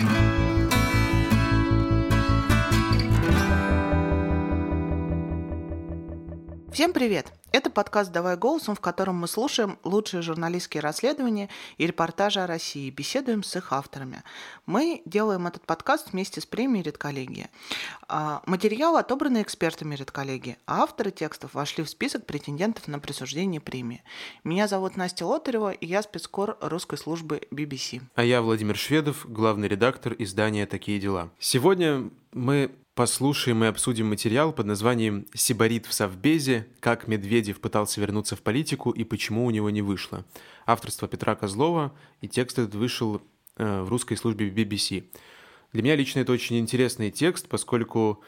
Bye. Всем привет! Это подкаст «Давай голосом», в котором мы слушаем лучшие журналистские расследования и репортажи о России, беседуем с их авторами. Мы делаем этот подкаст вместе с премией «Редколлегия». А, материал отобраны экспертами «Редколлегии», а авторы текстов вошли в список претендентов на присуждение премии. Меня зовут Настя Лотарева, и я спецкор русской службы BBC. А я Владимир Шведов, главный редактор издания «Такие дела». Сегодня мы послушаем и обсудим материал под названием «Сибарит в Совбезе. Как Медведев пытался вернуться в политику и почему у него не вышло». Авторство Петра Козлова, и текст этот вышел э, в русской службе BBC. Для меня лично это очень интересный текст, поскольку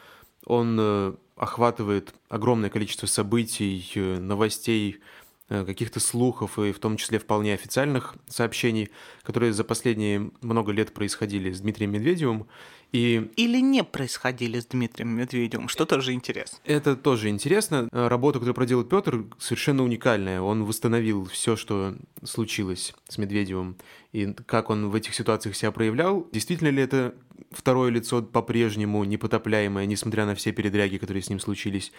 он э, охватывает огромное количество событий, э, новостей, каких-то слухов и в том числе вполне официальных сообщений, которые за последние много лет происходили с Дмитрием Медведевым. И... Или не происходили с Дмитрием Медведевым, что тоже интересно. Это тоже интересно. Работа, которую проделал Петр, совершенно уникальная. Он восстановил все, что случилось с Медведевым, и как он в этих ситуациях себя проявлял. Действительно ли это второе лицо по-прежнему непотопляемое, несмотря на все передряги, которые с ним случились?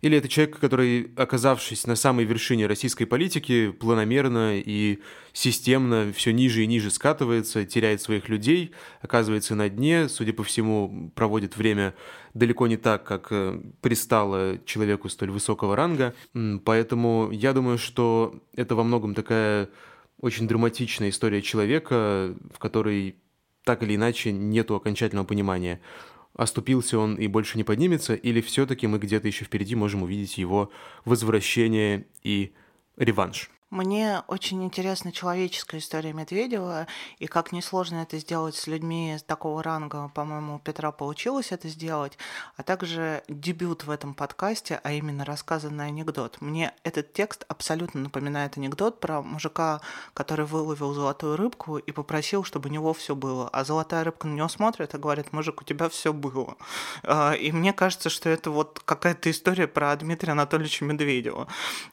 Или это человек, который, оказавшись на самой вершине российской политики, планомерно и системно все ниже и ниже скатывается, теряет своих людей, оказывается на дне, судя по всему, проводит время далеко не так, как э, пристало человеку столь высокого ранга. Поэтому я думаю, что это во многом такая очень драматичная история человека, в которой так или иначе нету окончательного понимания, оступился он и больше не поднимется, или все-таки мы где-то еще впереди можем увидеть его возвращение и реванш. Мне очень интересна человеческая история Медведева, и как несложно это сделать с людьми такого ранга, по-моему, у Петра получилось это сделать, а также дебют в этом подкасте, а именно рассказанный анекдот. Мне этот текст абсолютно напоминает анекдот про мужика, который выловил золотую рыбку и попросил, чтобы у него все было. А золотая рыбка на него смотрит и говорит, мужик, у тебя все было. А, и мне кажется, что это вот какая-то история про Дмитрия Анатольевича Медведева.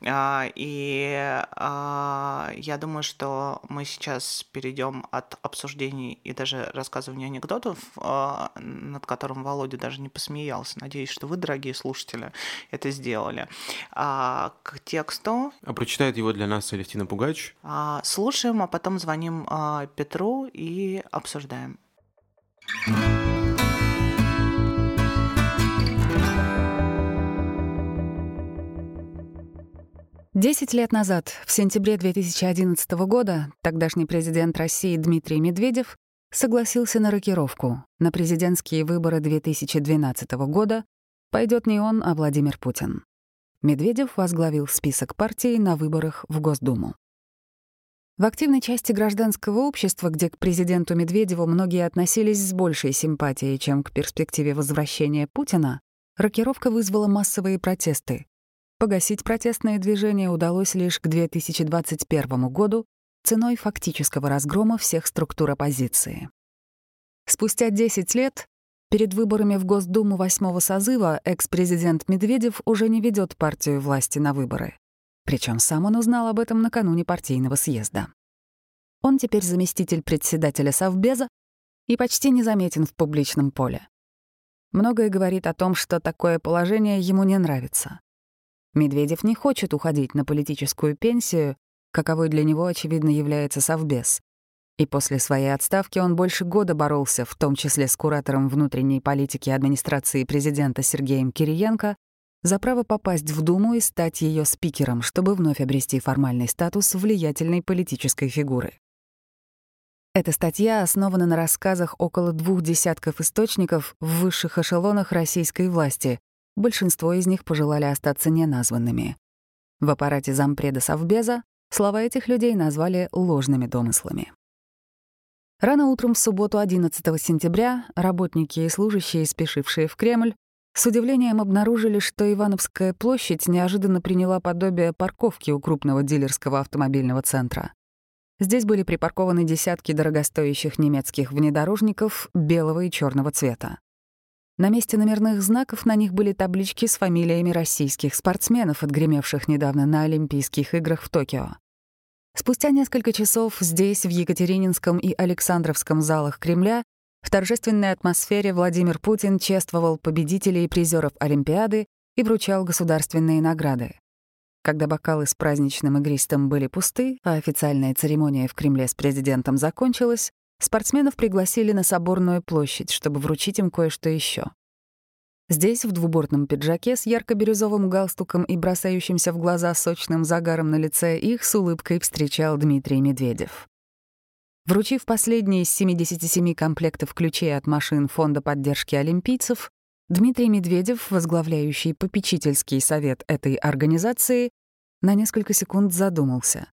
А, и я думаю, что мы сейчас перейдем от обсуждений и даже рассказывания анекдотов, а, над которым Володя даже не посмеялся. Надеюсь, что вы, дорогие слушатели, это сделали. А, к тексту. А прочитает его для нас Алевтина Пугач. Слушаем, а потом звоним Петру и обсуждаем. thank you Десять лет назад, в сентябре 2011 года, тогдашний президент России Дмитрий Медведев согласился на рокировку. На президентские выборы 2012 года пойдет не он, а Владимир Путин. Медведев возглавил список партий на выборах в Госдуму. В активной части гражданского общества, где к президенту Медведеву многие относились с большей симпатией, чем к перспективе возвращения Путина, рокировка вызвала массовые протесты, Погасить протестное движение удалось лишь к 2021 году ценой фактического разгрома всех структур оппозиции. Спустя 10 лет, перед выборами в Госдуму восьмого созыва, экс-президент Медведев уже не ведет партию власти на выборы. Причем сам он узнал об этом накануне партийного съезда. Он теперь заместитель председателя Совбеза и почти незаметен в публичном поле. Многое говорит о том, что такое положение ему не нравится. Медведев не хочет уходить на политическую пенсию, каковой для него, очевидно, является Совбез. И после своей отставки он больше года боролся, в том числе с куратором внутренней политики администрации президента Сергеем Кириенко, за право попасть в Думу и стать ее спикером, чтобы вновь обрести формальный статус влиятельной политической фигуры. Эта статья основана на рассказах около двух десятков источников в высших эшелонах российской власти, Большинство из них пожелали остаться неназванными. В аппарате зампреда Совбеза слова этих людей назвали ложными домыслами. Рано утром в субботу 11 сентября работники и служащие, спешившие в Кремль, с удивлением обнаружили, что Ивановская площадь неожиданно приняла подобие парковки у крупного дилерского автомобильного центра. Здесь были припаркованы десятки дорогостоящих немецких внедорожников белого и черного цвета. На месте номерных знаков на них были таблички с фамилиями российских спортсменов, отгремевших недавно на Олимпийских играх в Токио. Спустя несколько часов здесь, в Екатерининском и Александровском залах Кремля, В торжественной атмосфере Владимир Путин чествовал победителей и призеров Олимпиады и вручал государственные награды. Когда бокалы с праздничным игристом были пусты, а официальная церемония в Кремле с президентом закончилась, спортсменов пригласили на Соборную площадь, чтобы вручить им кое-что еще. Здесь, в двубортном пиджаке с ярко-бирюзовым галстуком и бросающимся в глаза сочным загаром на лице, их с улыбкой встречал Дмитрий Медведев. Вручив последние из 77 комплектов ключей от машин Фонда поддержки олимпийцев, Дмитрий Медведев, возглавляющий попечительский совет этой организации, на несколько секунд задумался.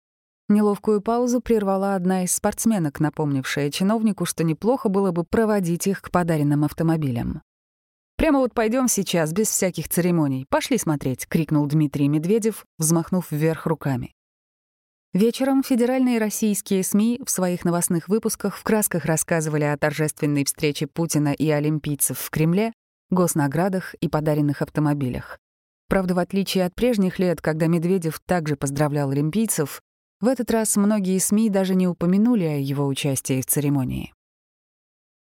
Неловкую паузу прервала одна из спортсменок, напомнившая чиновнику, что неплохо было бы проводить их к подаренным автомобилям. «Прямо вот пойдем сейчас, без всяких церемоний. Пошли смотреть», — крикнул Дмитрий Медведев, взмахнув вверх руками. Вечером федеральные российские СМИ в своих новостных выпусках в красках рассказывали о торжественной встрече Путина и олимпийцев в Кремле, госнаградах и подаренных автомобилях. Правда, в отличие от прежних лет, когда Медведев также поздравлял олимпийцев, в этот раз многие СМИ даже не упомянули о его участии в церемонии.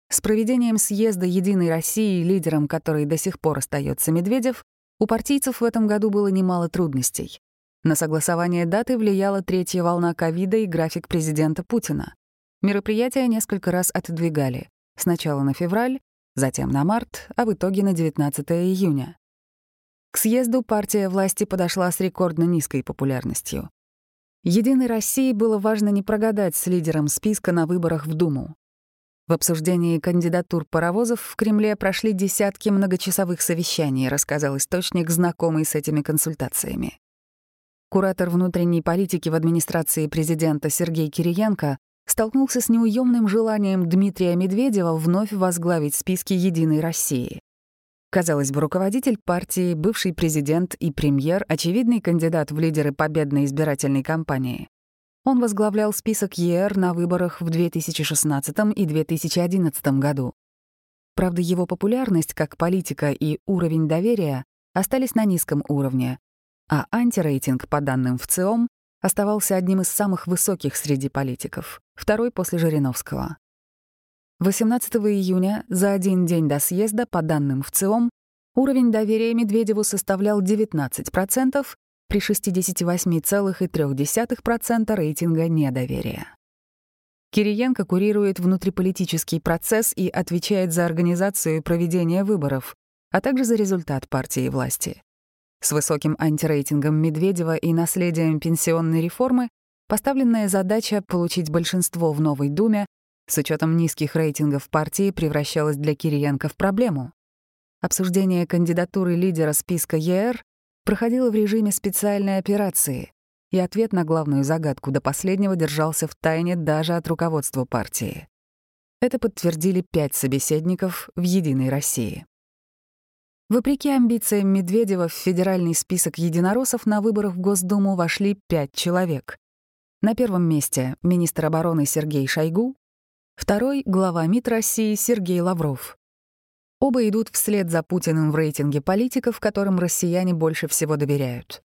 С проведением съезда «Единой России», лидером которой до сих пор остается Медведев, у партийцев в этом году было немало трудностей. На согласование даты влияла третья волна ковида и график президента Путина. Мероприятия несколько раз отодвигали. Сначала на февраль, затем на март, а в итоге на 19 июня. К съезду партия власти подошла с рекордно низкой популярностью. «Единой России» было важно не прогадать с лидером списка на выборах в Думу. В обсуждении кандидатур паровозов в Кремле прошли десятки многочасовых совещаний, рассказал источник, знакомый с этими консультациями. Куратор внутренней политики в администрации президента Сергей Кириенко столкнулся с неуемным желанием Дмитрия Медведева вновь возглавить списки «Единой России». Казалось бы, руководитель партии, бывший президент и премьер, очевидный кандидат в лидеры победной избирательной кампании. Он возглавлял список ЕР на выборах в 2016 и 2011 году. Правда, его популярность как политика и уровень доверия остались на низком уровне, а антирейтинг, по данным ВЦИОМ, оставался одним из самых высоких среди политиков, второй после Жириновского. 18 июня, за один день до съезда, по данным ВЦИОМ, уровень доверия Медведеву составлял 19% при 68,3% рейтинга недоверия. Кириенко курирует внутриполитический процесс и отвечает за организацию и проведение выборов, а также за результат партии власти. С высоким антирейтингом Медведева и наследием пенсионной реформы поставленная задача получить большинство в Новой Думе с учетом низких рейтингов партии превращалась для Кириенко в проблему. Обсуждение кандидатуры лидера списка ЕР проходило в режиме специальной операции, и ответ на главную загадку до последнего держался в тайне даже от руководства партии. Это подтвердили пять собеседников в «Единой России». Вопреки амбициям Медведева в федеральный список единороссов на выборах в Госдуму вошли пять человек. На первом месте министр обороны Сергей Шойгу, второй — глава МИД России Сергей Лавров. Оба идут вслед за Путиным в рейтинге политиков, которым россияне больше всего доверяют.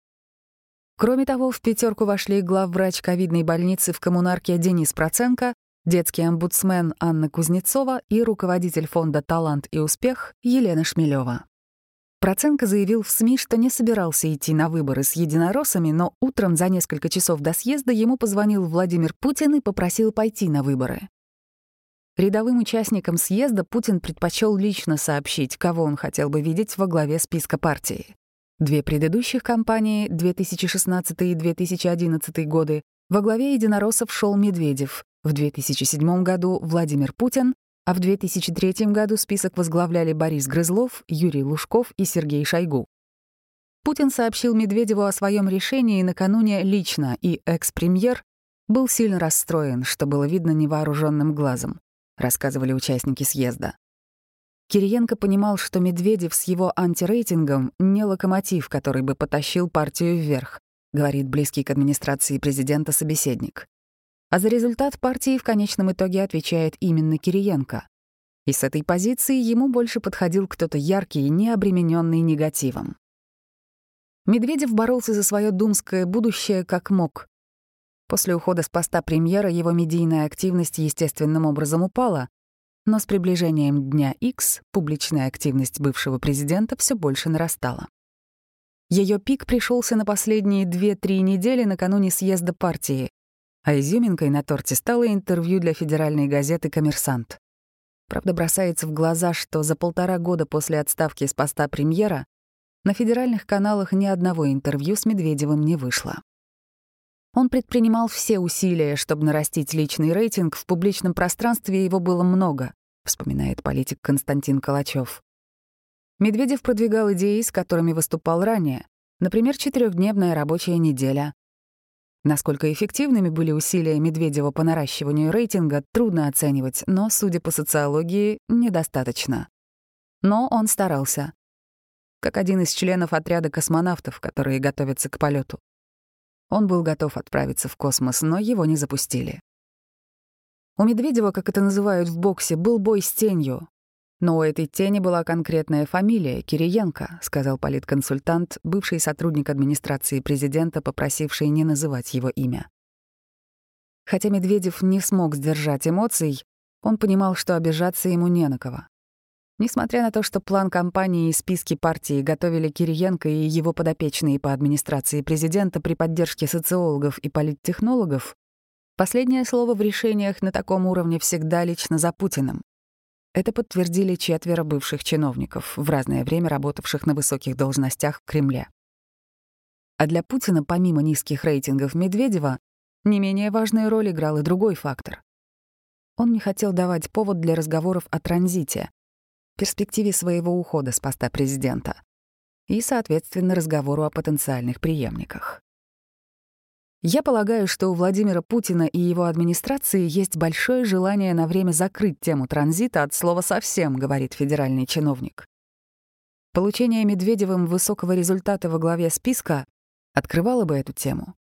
Кроме того, в пятерку вошли главврач ковидной больницы в коммунарке Денис Проценко, детский омбудсмен Анна Кузнецова и руководитель фонда «Талант и успех» Елена Шмелева. Проценко заявил в СМИ, что не собирался идти на выборы с единороссами, но утром за несколько часов до съезда ему позвонил Владимир Путин и попросил пойти на выборы. Рядовым участникам съезда Путин предпочел лично сообщить, кого он хотел бы видеть во главе списка партии. Две предыдущих кампании, 2016 и 2011 годы, во главе единороссов шел Медведев, в 2007 году Владимир Путин, а в 2003 году список возглавляли Борис Грызлов, Юрий Лужков и Сергей Шойгу. Путин сообщил Медведеву о своем решении накануне лично, и экс-премьер был сильно расстроен, что было видно невооруженным глазом, рассказывали участники съезда. Кириенко понимал, что Медведев с его антирейтингом не локомотив, который бы потащил партию вверх, говорит близкий к администрации президента собеседник. А за результат партии в конечном итоге отвечает именно Кириенко. И с этой позиции ему больше подходил кто-то яркий не обремененный негативом. Медведев боролся за свое думское будущее как мог. После ухода с поста премьера его медийная активность естественным образом упала, Но с приближением Дня X публичная активность бывшего президента все больше нарастала. Ее пик пришелся на последние 2-3 недели накануне съезда партии, а изюминкой на торте стало интервью для федеральной газеты «Коммерсант». Правда, бросается в глаза, что за полтора года после отставки с поста премьера на федеральных каналах ни одного интервью с Медведевым не вышло. Он предпринимал все усилия, чтобы нарастить личный рейтинг, в публичном пространстве его было много, вспоминает политик Константин Калачев. Медведев продвигал идеи, с которыми выступал ранее, например, четырехдневная рабочая неделя. Насколько эффективными были усилия Медведева по наращиванию рейтинга, трудно оценивать, но, судя по социологии, недостаточно. Но он старался как один из членов отряда космонавтов, которые готовятся к полету. Он был готов отправиться в космос, но его не запустили. У Медведева, как это называют в боксе, был бой с тенью. Но у этой тени была конкретная фамилия — Кириенко, сказал политконсультант, бывший сотрудник администрации президента, попросивший не называть его имя. Хотя Медведев не смог сдержать эмоций, он понимал, что обижаться ему не на кого. Несмотря на то, что план кампании и списки партии готовили Кириенко и его подопечные по администрации президента при поддержке социологов и политтехнологов, последнее слово в решениях на таком уровне всегда лично за Путиным. Это подтвердили четверо бывших чиновников, в разное время работавших на высоких должностях в Кремле. А для Путина, помимо низких рейтингов Медведева, не менее важную роль играл и другой фактор. Он не хотел давать повод для разговоров о транзите, перспективе своего ухода с поста президента и, соответственно, разговору о потенциальных преемниках. Я полагаю, что у Владимира Путина и его администрации есть большое желание на время закрыть тему транзита от слова «совсем», говорит федеральный чиновник. Получение Медведевым высокого результата во главе списка открывало бы эту тему.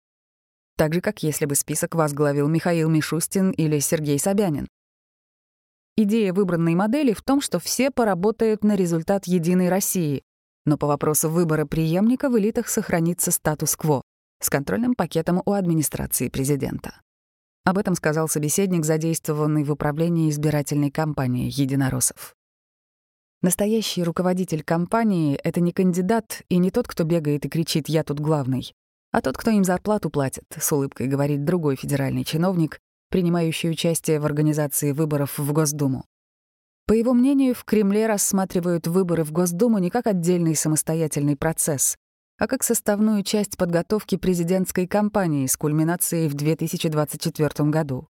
Так же, как если бы список возглавил Михаил Мишустин или Сергей Собянин. Идея выбранной модели в том, что все поработают на результат «Единой России», но по вопросу выбора преемника в элитах сохранится статус-кво с контрольным пакетом у администрации президента. Об этом сказал собеседник, задействованный в управлении избирательной кампании единороссов. Настоящий руководитель кампании — это не кандидат и не тот, кто бегает и кричит «я тут главный», а тот, кто им зарплату платит, с улыбкой говорит другой федеральный чиновник, принимающий участие в организации выборов в Госдуму. По его мнению, в Кремле рассматривают выборы в Госдуму не как отдельный самостоятельный процесс, а как составную часть подготовки президентской кампании с кульминацией в 2024 году.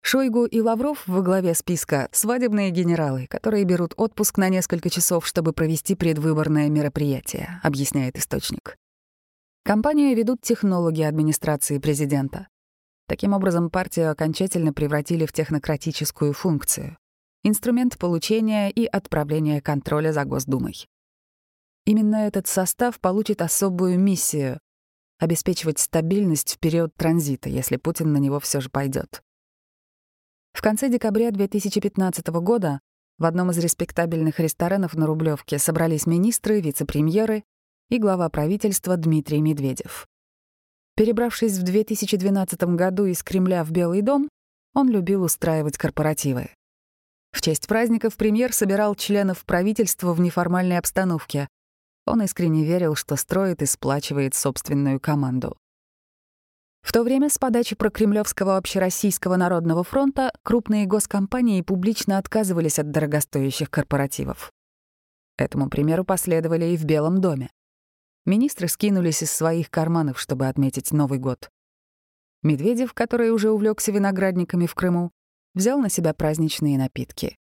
Шойгу и Лавров во главе списка — свадебные генералы, которые берут отпуск на несколько часов, чтобы провести предвыборное мероприятие, объясняет источник. Компанию ведут технологи администрации президента. Таким образом, партию окончательно превратили в технократическую функцию — инструмент получения и отправления контроля за Госдумой. Именно этот состав получит особую миссию — обеспечивать стабильность в период транзита, если Путин на него все же пойдет. В конце декабря 2015 года в одном из респектабельных ресторанов на Рублевке собрались министры, вице-премьеры и глава правительства Дмитрий Медведев. Перебравшись в 2012 году из Кремля в Белый дом, он любил устраивать корпоративы. В честь праздников премьер собирал членов правительства в неформальной обстановке. Он искренне верил, что строит и сплачивает собственную команду. В то время с подачи прокремлевского общероссийского народного фронта крупные госкомпании публично отказывались от дорогостоящих корпоративов. Этому примеру последовали и в Белом доме. Министры скинулись из своих карманов, чтобы отметить Новый год. Медведев, который уже увлекся виноградниками в Крыму, взял на себя праздничные напитки.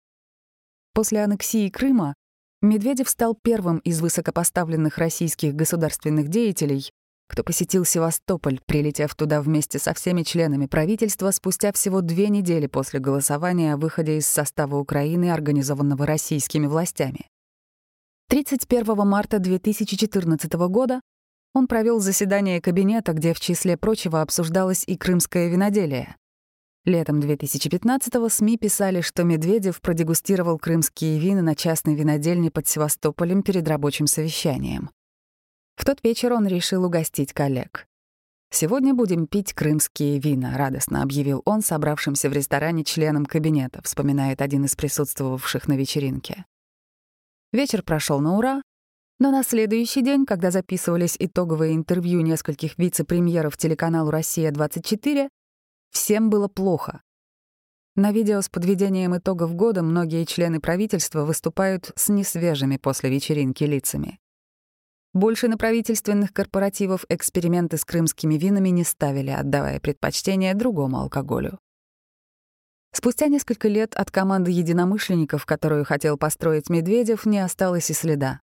После аннексии Крыма Медведев стал первым из высокопоставленных российских государственных деятелей, кто посетил Севастополь, прилетев туда вместе со всеми членами правительства спустя всего две недели после голосования о выходе из состава Украины, организованного российскими властями. 31 марта 2014 года он провел заседание кабинета, где в числе прочего обсуждалось и крымское виноделие. Летом 2015-го СМИ писали, что Медведев продегустировал крымские вина на частной винодельне под Севастополем перед рабочим совещанием. В тот вечер он решил угостить коллег. «Сегодня будем пить крымские вина», — радостно объявил он собравшимся в ресторане членам кабинета, вспоминает один из присутствовавших на вечеринке. Вечер прошел на ура, но на следующий день, когда записывались итоговые интервью нескольких вице-премьеров телеканалу «Россия-24», всем было плохо. На видео с подведением итогов года многие члены правительства выступают с несвежими после вечеринки лицами. Больше на правительственных корпоративов эксперименты с крымскими винами не ставили, отдавая предпочтение другому алкоголю. Спустя несколько лет от команды единомышленников, которую хотел построить Медведев, не осталось и следа.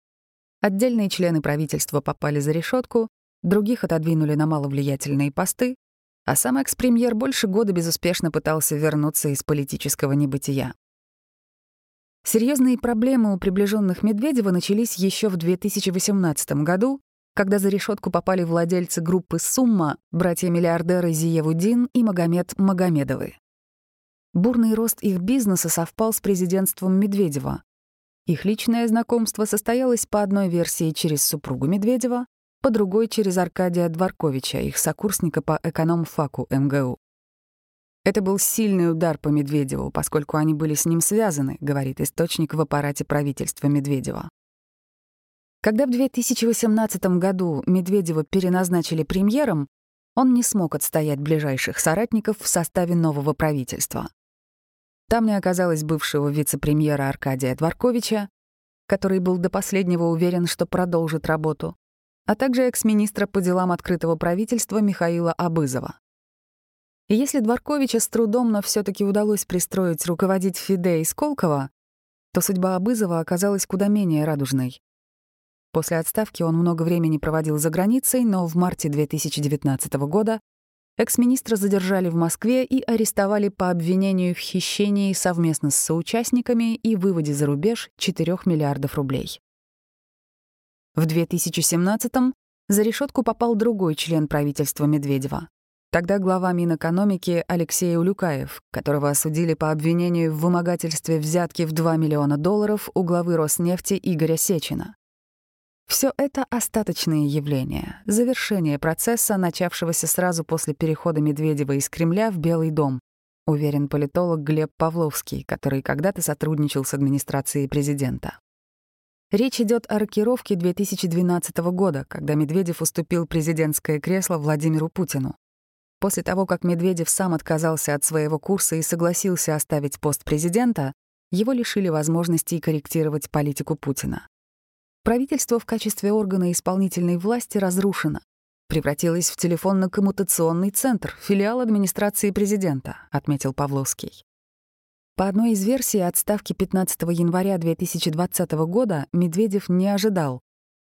Отдельные члены правительства попали за решетку, других отодвинули на маловлиятельные посты, а сам экс-премьер больше года безуспешно пытался вернуться из политического небытия. Серьезные проблемы у приближенных Медведева начались еще в 2018 году, когда за решетку попали владельцы группы «Сумма», братья-миллиардеры Зиевудин и Магомед Магомедовы. Бурный рост их бизнеса совпал с президентством Медведева. Их личное знакомство состоялось по одной версии через супругу Медведева, по другой — через Аркадия Дворковича, их сокурсника по эконом-факу МГУ. Это был сильный удар по Медведеву, поскольку они были с ним связаны, говорит источник в аппарате правительства Медведева. Когда в 2018 году Медведева переназначили премьером, он не смог отстоять ближайших соратников в составе нового правительства. Там не оказалось бывшего вице-премьера Аркадия Дворковича, который был до последнего уверен, что продолжит работу, а также экс-министра по делам открытого правительства Михаила Абызова. И если Дворковича с трудом, но все таки удалось пристроить руководить Фиде и Сколково, то судьба Абызова оказалась куда менее радужной. После отставки он много времени проводил за границей, но в марте 2019 года экс-министра задержали в Москве и арестовали по обвинению в хищении совместно с соучастниками и выводе за рубеж 4 миллиардов рублей. В 2017-м за решетку попал другой член правительства Медведева Тогда глава Минэкономики Алексей Улюкаев, которого осудили по обвинению в вымогательстве взятки в 2 миллиона долларов у главы Роснефти Игоря Сечина. Все это остаточные явления, завершение процесса, начавшегося сразу после перехода Медведева из Кремля в Белый дом, уверен политолог Глеб Павловский, который когда-то сотрудничал с администрацией президента. Речь идет о рокировке 2012 года, когда Медведев уступил президентское кресло Владимиру Путину. После того, как Медведев сам отказался от своего курса и согласился оставить пост президента, его лишили возможности корректировать политику Путина. Правительство в качестве органа исполнительной власти разрушено, превратилось в телефонно-коммутационный центр, филиал администрации президента, отметил Павловский. По одной из версий отставки 15 января 2020 года Медведев не ожидал,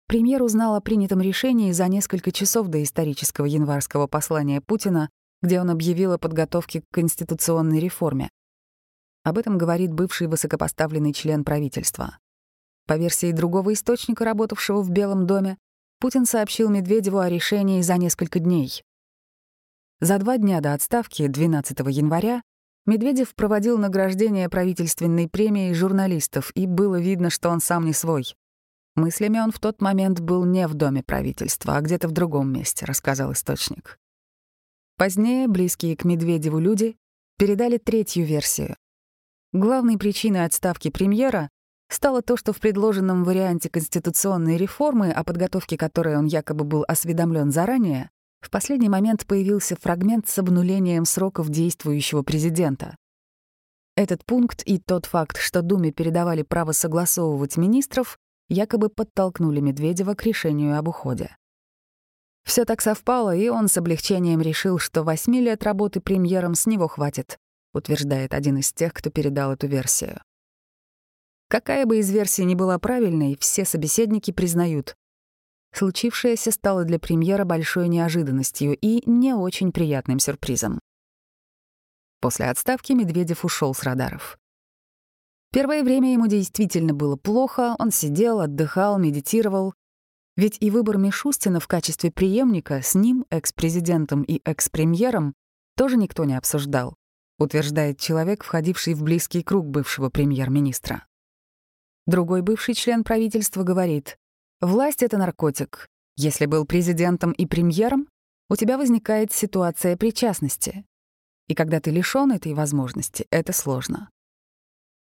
Премьер узнал о принятом решении за несколько часов до исторического январского послания Путина, где он объявил о подготовке к конституционной реформе. Об этом говорит бывший высокопоставленный член правительства. По версии другого источника, работавшего в Белом доме, Путин сообщил Медведеву о решении за несколько дней. За два дня до отставки, 12 января, Медведев проводил награждение правительственной премией журналистов, и было видно, что он сам не свой. Мыслями он в тот момент был не в доме правительства, а где-то в другом месте, рассказал источник. Позднее близкие к Медведеву люди передали третью версию. Главной причиной отставки премьера стало то, что в предложенном варианте конституционной реформы, о подготовке которой он якобы был осведомлен заранее, в последний момент появился фрагмент с обнулением сроков действующего президента. Этот пункт и тот факт, что Думе передавали право согласовывать министров, якобы подтолкнули Медведева к решению об уходе. Все так совпало, и он с облегчением решил, что восьми лет работы премьером с него хватит, утверждает один из тех, кто передал эту версию. Какая бы из версий ни была правильной, все собеседники признают. Случившееся стало для премьера большой неожиданностью и не очень приятным сюрпризом. После отставки Медведев ушел с радаров. Первое время ему действительно было плохо, он сидел, отдыхал, медитировал. Ведь и выбор Мишустина в качестве преемника с ним, экс-президентом и экс-премьером, тоже никто не обсуждал, утверждает человек, входивший в близкий круг бывшего премьер-министра. Другой бывший член правительства говорит, «Власть — это наркотик. Если был президентом и премьером, у тебя возникает ситуация причастности. И когда ты лишён этой возможности, это сложно.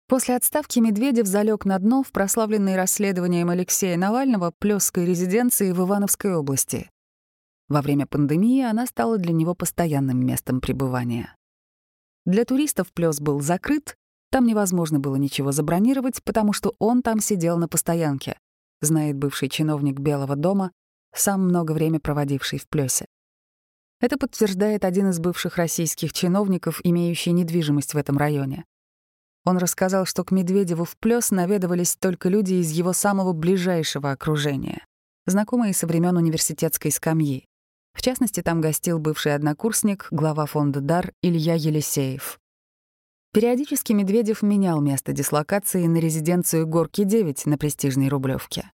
После отставки Медведев залег на дно в прославленной расследованием Алексея Навального Плёсской резиденции в Ивановской области. Во время пандемии она стала для него постоянным местом пребывания. Для туристов Плёс был закрыт, там невозможно было ничего забронировать, потому что он там сидел на постоянке, знает бывший чиновник Белого дома, сам много время проводивший в Плёсе. Это подтверждает один из бывших российских чиновников, имеющий недвижимость в этом районе. Он рассказал, что к Медведеву в плес наведывались только люди из его самого ближайшего окружения, знакомые со времен университетской скамьи. В частности, там гостил бывший однокурсник, глава фонда «Дар» Илья Елисеев. Периодически Медведев менял место дислокации на резиденцию «Горки-9» на престижной Рублевке.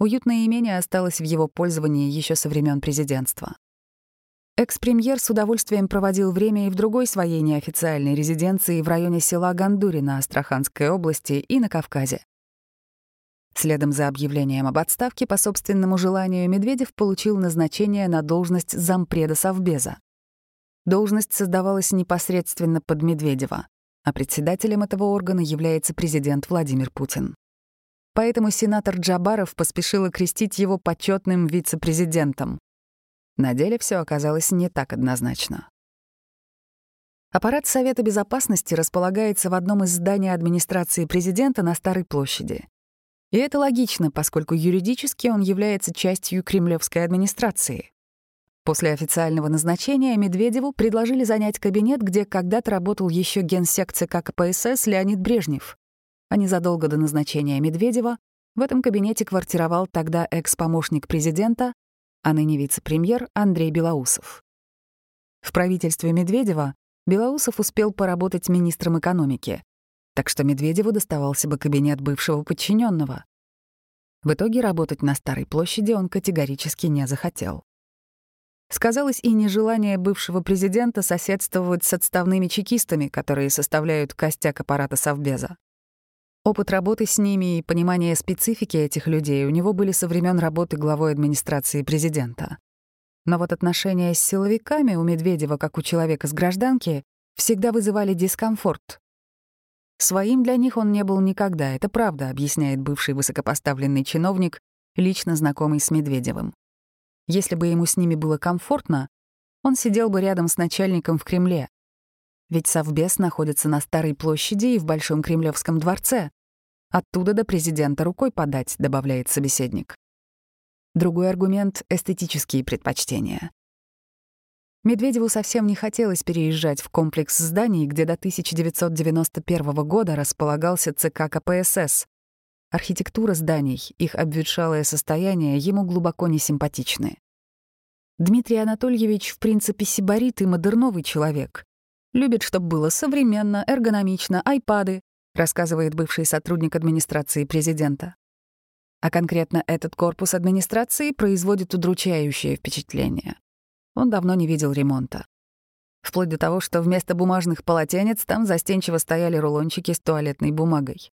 Уютное имение осталось в его пользовании еще со времен президентства. Экс-премьер с удовольствием проводил время и в другой своей неофициальной резиденции в районе села Гандурина Астраханской области и на Кавказе. Следом за объявлением об отставке по собственному желанию Медведев получил назначение на должность зампреда Совбеза. Должность создавалась непосредственно под Медведева, а председателем этого органа является президент Владимир Путин. Поэтому сенатор Джабаров поспешил окрестить его почетным вице-президентом. На деле все оказалось не так однозначно. Аппарат Совета Безопасности располагается в одном из зданий администрации президента на Старой площади. И это логично, поскольку юридически он является частью кремлевской администрации. После официального назначения Медведеву предложили занять кабинет, где когда-то работал еще генсек ЦК КПСС Леонид Брежнев. А незадолго до назначения Медведева в этом кабинете квартировал тогда экс-помощник президента а ныне вице-премьер Андрей Белоусов. В правительстве Медведева Белоусов успел поработать министром экономики, так что Медведеву доставался бы кабинет бывшего подчиненного. В итоге работать на Старой площади он категорически не захотел. Сказалось и нежелание бывшего президента соседствовать с отставными чекистами, которые составляют костяк аппарата Совбеза. Опыт работы с ними и понимание специфики этих людей у него были со времен работы главой администрации президента. Но вот отношения с силовиками у Медведева, как у человека с гражданки, всегда вызывали дискомфорт. Своим для них он не был никогда, это правда, объясняет бывший высокопоставленный чиновник, лично знакомый с Медведевым. Если бы ему с ними было комфортно, он сидел бы рядом с начальником в Кремле, ведь Совбез находится на Старой площади и в Большом Кремлевском дворце. Оттуда до президента рукой подать, добавляет собеседник. Другой аргумент — эстетические предпочтения. Медведеву совсем не хотелось переезжать в комплекс зданий, где до 1991 года располагался ЦК КПСС. Архитектура зданий, их обветшалое состояние ему глубоко не симпатичны. Дмитрий Анатольевич, в принципе, сибарит и модерновый человек. Любит, чтобы было современно, эргономично, айпады, рассказывает бывший сотрудник администрации президента. А конкретно этот корпус администрации производит удручающее впечатление. Он давно не видел ремонта. Вплоть до того, что вместо бумажных полотенец там застенчиво стояли рулончики с туалетной бумагой.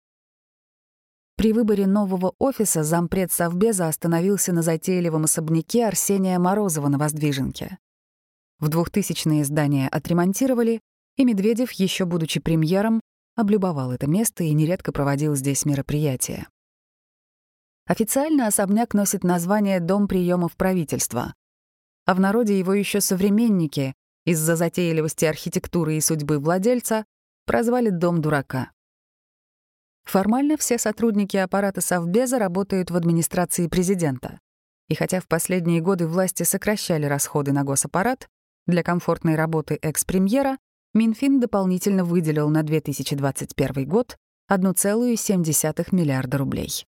При выборе нового офиса зампред Совбеза остановился на затейливом особняке Арсения Морозова на Воздвиженке. В 2000-е здание отремонтировали, и Медведев, еще будучи премьером, облюбовал это место и нередко проводил здесь мероприятия. Официально особняк носит название «Дом приемов правительства», а в народе его еще современники из-за затейливости архитектуры и судьбы владельца прозвали «Дом дурака». Формально все сотрудники аппарата Совбеза работают в администрации президента. И хотя в последние годы власти сокращали расходы на госаппарат, для комфортной работы экс-премьера Минфин дополнительно выделил на 2021 год 1,7 миллиарда рублей.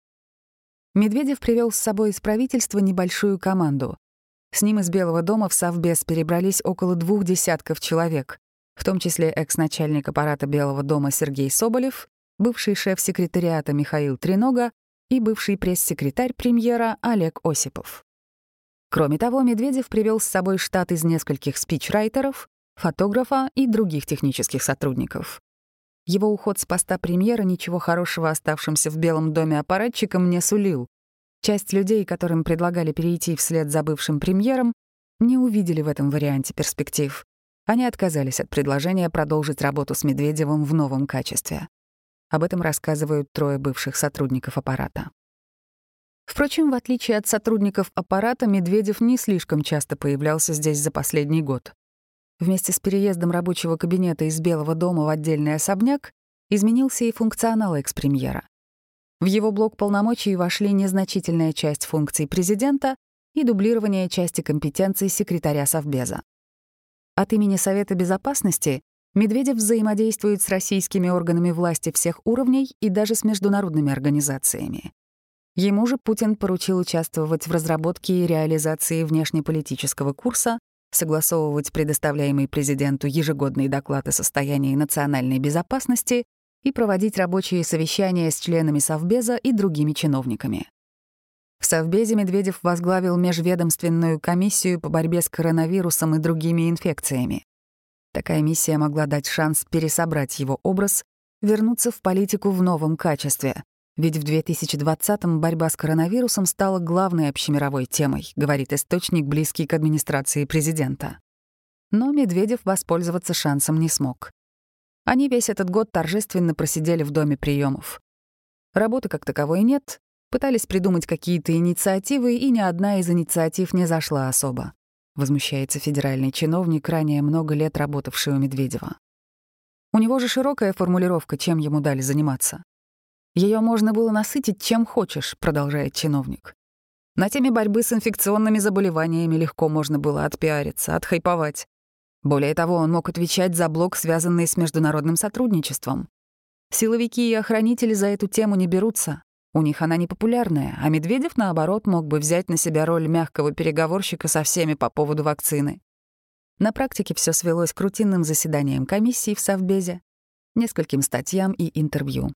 Медведев привел с собой из правительства небольшую команду. С ним из Белого дома в Совбез перебрались около двух десятков человек, в том числе экс-начальник аппарата Белого дома Сергей Соболев, бывший шеф секретариата Михаил Тренога и бывший пресс-секретарь премьера Олег Осипов. Кроме того, Медведев привел с собой штат из нескольких спичрайтеров, фотографа и других технических сотрудников. Его уход с поста премьера ничего хорошего оставшимся в Белом доме аппаратчикам не сулил. Часть людей, которым предлагали перейти вслед за бывшим премьером, не увидели в этом варианте перспектив. Они отказались от предложения продолжить работу с Медведевым в новом качестве. Об этом рассказывают трое бывших сотрудников аппарата. Впрочем, в отличие от сотрудников аппарата, Медведев не слишком часто появлялся здесь за последний год. Вместе с переездом рабочего кабинета из Белого дома в отдельный особняк изменился и функционал экс-премьера. В его блок полномочий вошли незначительная часть функций президента и дублирование части компетенций секретаря Совбеза. От имени Совета Безопасности Медведев взаимодействует с российскими органами власти всех уровней и даже с международными организациями. Ему же Путин поручил участвовать в разработке и реализации внешнеполитического курса, согласовывать предоставляемый президенту ежегодный доклад о состоянии национальной безопасности и проводить рабочие совещания с членами Совбеза и другими чиновниками. В Совбезе Медведев возглавил межведомственную комиссию по борьбе с коронавирусом и другими инфекциями. Такая миссия могла дать шанс пересобрать его образ, вернуться в политику в новом качестве, ведь в 2020-м борьба с коронавирусом стала главной общемировой темой, говорит источник, близкий к администрации президента. Но Медведев воспользоваться шансом не смог. Они весь этот год торжественно просидели в доме приемов. Работы как таковой нет, пытались придумать какие-то инициативы, и ни одна из инициатив не зашла особо. Возмущается федеральный чиновник, ранее много лет работавший у Медведева. У него же широкая формулировка, чем ему дали заниматься. Ее можно было насытить чем хочешь, продолжает чиновник. На теме борьбы с инфекционными заболеваниями легко можно было отпиариться, отхайповать. Более того, он мог отвечать за блок, связанный с международным сотрудничеством. Силовики и охранители за эту тему не берутся. У них она непопулярная, а Медведев, наоборот, мог бы взять на себя роль мягкого переговорщика со всеми по поводу вакцины. На практике все свелось к рутинным заседаниям комиссии в Совбезе, нескольким статьям и интервью.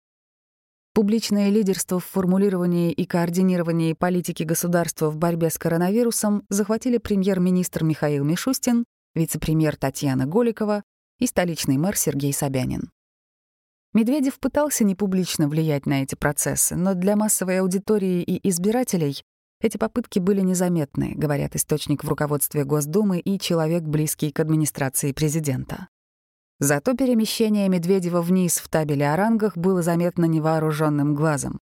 Публичное лидерство в формулировании и координировании политики государства в борьбе с коронавирусом захватили премьер-министр Михаил Мишустин, вице-премьер Татьяна Голикова и столичный мэр Сергей Собянин. Медведев пытался непублично влиять на эти процессы, но для массовой аудитории и избирателей эти попытки были незаметны, говорят источник в руководстве Госдумы и человек, близкий к администрации президента. Зато перемещение Медведева вниз в табеле о рангах было заметно невооруженным глазом.